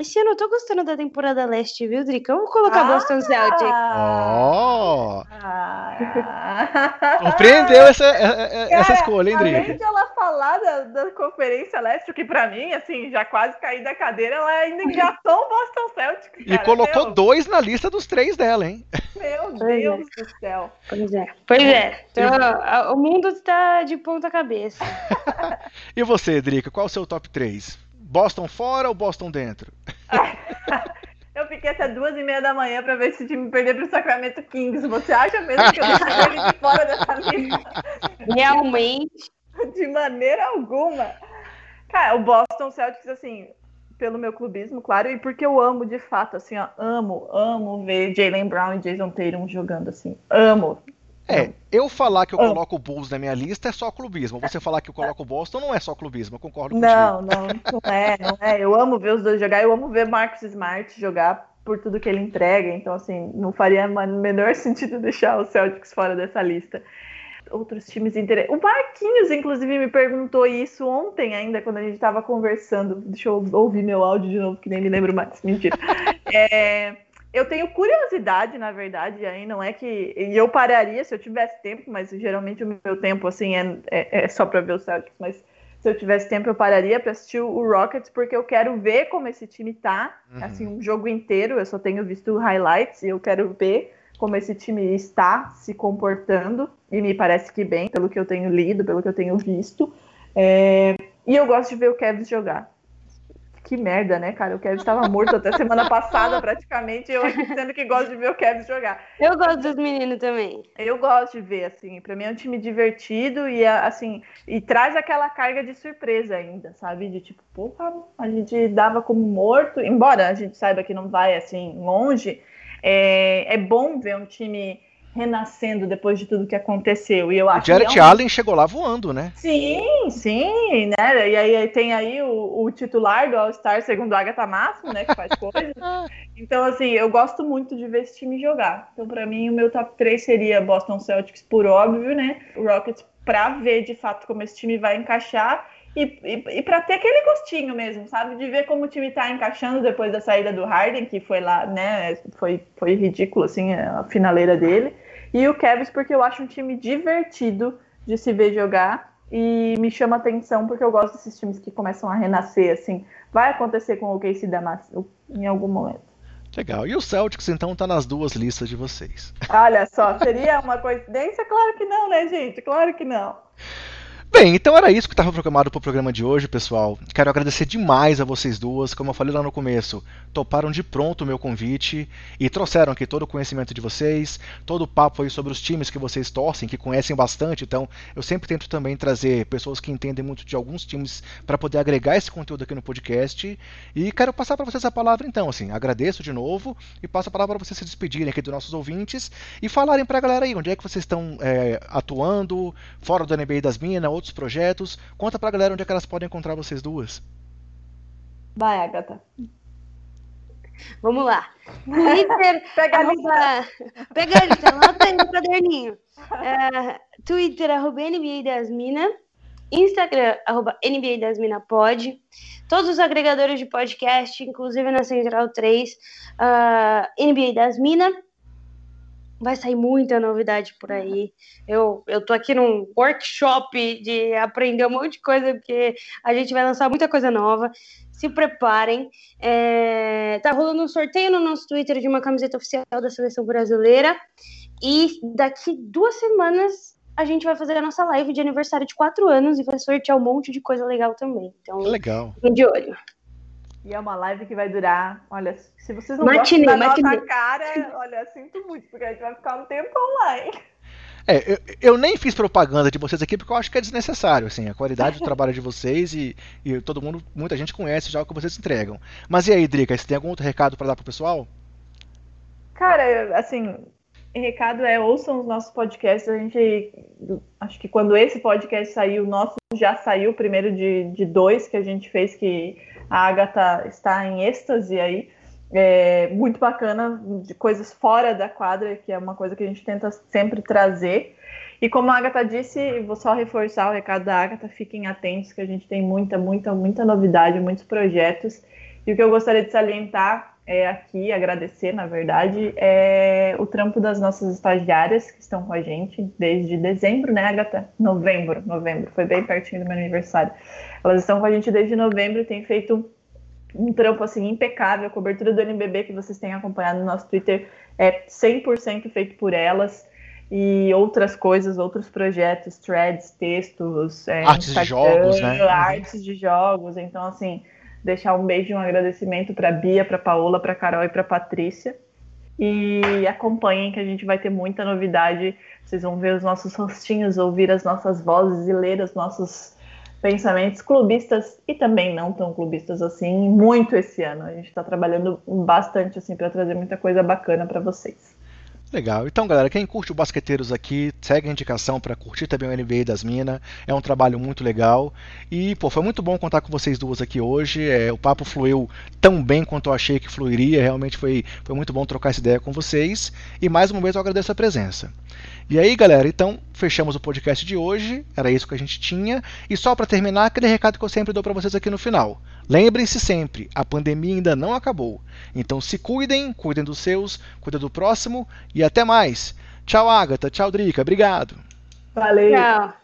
B: esse ano eu tô gostando da temporada leste, viu, Drica? Vamos colocar ah, Boston Celtics.
A: Ó! Oh. Ah. Compreendeu essa, essa Cara, escolha, hein, Drica?
C: Além de ela falar da, da Conferência Leste, que pra mim, assim, já quase caí da cadeira, ela ainda engatou o Boston Celtics.
A: Cara. E colocou Meu... dois na lista dos três dela, hein?
C: Meu Deus é. do céu.
B: Pois é. Pois é. Então, o mundo está de ponta cabeça.
A: e você, Drica, qual o seu top 3? Boston fora ou Boston dentro?
C: eu fiquei até duas e meia da manhã para ver se o time perder para o Sacramento Kings. Você acha mesmo que eu deixei ele de fora dessa lista?
B: Realmente.
C: De maneira alguma. Cara, o Boston Celtics, assim, pelo meu clubismo, claro, e porque eu amo de fato, assim, ó, amo, amo ver Jalen Brown e Jason Tatum jogando, assim, amo.
A: É, eu falar que eu ah. coloco o Bulls na minha lista é só clubismo. Você falar que eu coloco o Boston não é só clubismo, eu concordo
C: contigo. Não, não, não é, não é. Eu amo ver os dois jogar, eu amo ver Marcus Smart jogar por tudo que ele entrega. Então, assim, não faria o menor sentido deixar o Celtics fora dessa lista. Outros times interessantes. O Marquinhos, inclusive, me perguntou isso ontem ainda, quando a gente estava conversando. Deixa eu ouvir meu áudio de novo, que nem me lembro mais. Mentira. É eu tenho curiosidade, na verdade, aí não é que. E eu pararia se eu tivesse tempo, mas geralmente o meu tempo, assim, é, é, é só para ver o Celtics, mas se eu tivesse tempo eu pararia para assistir o Rockets, porque eu quero ver como esse time tá, uhum. assim, um jogo inteiro, eu só tenho visto highlights e eu quero ver como esse time está se comportando, e me parece que bem, pelo que eu tenho lido, pelo que eu tenho visto. É... E eu gosto de ver o Kevin jogar que merda, né, cara? O Kevin estava morto até semana passada, praticamente, eu aqui sendo que gosto de ver o Kevin jogar.
B: Eu gosto dos meninos também.
C: Eu gosto de ver, assim, para mim é um time divertido e, assim, e traz aquela carga de surpresa ainda, sabe? De tipo, porra, a gente dava como morto, embora a gente saiba que não vai, assim, longe, é, é bom ver um time renascendo depois de tudo que aconteceu. E eu acho
A: o Jared
C: que é
A: um... Allen chegou lá voando, né?
C: Sim, sim, né? E aí tem aí o, o titular do All-Star, segundo a Agatha Máximo, né? Que faz coisas. então, assim, eu gosto muito de ver esse time jogar. Então, para mim, o meu top 3 seria Boston Celtics, por óbvio, né? O Rockets, para ver de fato como esse time vai encaixar. E, e, e para ter aquele gostinho mesmo, sabe? De ver como o time tá encaixando depois da saída do Harden, que foi lá, né? Foi, foi ridículo, assim, a finaleira dele. E o Cavs, porque eu acho um time divertido de se ver jogar. e me chama atenção porque eu gosto desses times que começam a renascer, assim. Vai acontecer com o KC Damasco em algum momento.
A: Legal. E o Celtics, então, tá nas duas listas de vocês.
C: Olha só, seria uma coincidência? Claro que não, né, gente? Claro que não.
A: Bem, então era isso que estava programado para o programa de hoje, pessoal. Quero agradecer demais a vocês duas. Como eu falei lá no começo, toparam de pronto o meu convite e trouxeram aqui todo o conhecimento de vocês, todo o papo aí sobre os times que vocês torcem, que conhecem bastante. Então, eu sempre tento também trazer pessoas que entendem muito de alguns times para poder agregar esse conteúdo aqui no podcast. E quero passar para vocês a palavra, então. Assim, agradeço de novo e passo a palavra para vocês se despedirem aqui dos nossos ouvintes e falarem para a galera aí onde é que vocês estão é, atuando, fora do NBA das Minas outros projetos. Conta pra galera onde é que elas podem encontrar vocês duas.
C: Vai, Agatha.
B: Vamos lá. Twitter.
C: Pega a lista.
B: Pega a lista, anota aí no caderninho. Uh, Twitter, arroba NBA das Minas. Instagram, arroba NBA das Minas pode. Todos os agregadores de podcast, inclusive na Central 3, uh, NBA das Minas vai sair muita novidade por aí. Eu, eu tô aqui num workshop de aprender um monte de coisa, porque a gente vai lançar muita coisa nova. Se preparem. É, tá rolando um sorteio no nosso Twitter de uma camiseta oficial da seleção brasileira. E daqui duas semanas a gente vai fazer a nossa live de aniversário de quatro anos e vai sortear um monte de coisa legal também. Então,
A: legal.
B: de olho.
C: E é uma live que vai durar, olha, se vocês não
B: matinê,
C: gostam da
B: matinê.
C: nossa cara, olha, sinto muito, porque a gente vai ficar um tempo online.
A: É, eu, eu, nem fiz propaganda de vocês aqui porque eu acho que é desnecessário, assim, a qualidade do trabalho de vocês e, e, todo mundo, muita gente conhece já o que vocês entregam. Mas e aí, Drica, você tem algum outro recado para dar pro pessoal?
C: Cara, assim, recado é ouçam os nossos podcasts. A gente, acho que quando esse podcast saiu, o nosso já saiu, o primeiro de, de dois que a gente fez, que a Agatha está em êxtase aí. É muito bacana, de coisas fora da quadra, que é uma coisa que a gente tenta sempre trazer. E como a Agatha disse, vou só reforçar o recado da Agatha, fiquem atentos que a gente tem muita, muita, muita novidade, muitos projetos. E o que eu gostaria de salientar é aqui, agradecer, na verdade, é o trampo das nossas estagiárias que estão com a gente desde dezembro, né, Agatha? Novembro, novembro, foi bem pertinho do meu aniversário. Elas estão com a gente desde novembro, têm feito um trampo assim impecável, a cobertura do NBB que vocês têm acompanhado no nosso Twitter é 100% feito por elas e outras coisas, outros projetos, threads, textos,
A: é, artes de jogos, né?
C: Artes de jogos, então assim, deixar um beijo e um agradecimento para Bia, para Paola, para Carol e para Patrícia. E acompanhem que a gente vai ter muita novidade. Vocês vão ver os nossos rostinhos, ouvir as nossas vozes e ler os nossos pensamentos clubistas e também não tão clubistas assim, muito esse ano. A gente está trabalhando bastante assim para trazer muita coisa bacana para vocês.
A: Legal. Então, galera, quem curte o Basqueteiros aqui, segue a indicação para curtir também o NBA das Minas. É um trabalho muito legal. E, pô, foi muito bom contar com vocês duas aqui hoje. É, o papo fluiu tão bem quanto eu achei que fluiria. Realmente foi, foi muito bom trocar essa ideia com vocês. E mais uma vez eu agradeço a presença. E aí, galera, então fechamos o podcast de hoje. Era isso que a gente tinha. E só para terminar, aquele recado que eu sempre dou para vocês aqui no final. Lembrem-se sempre, a pandemia ainda não acabou. Então se cuidem, cuidem dos seus, cuidem do próximo e até mais. Tchau, Agatha. Tchau, Drica. Obrigado.
C: Valeu.
B: Tchau.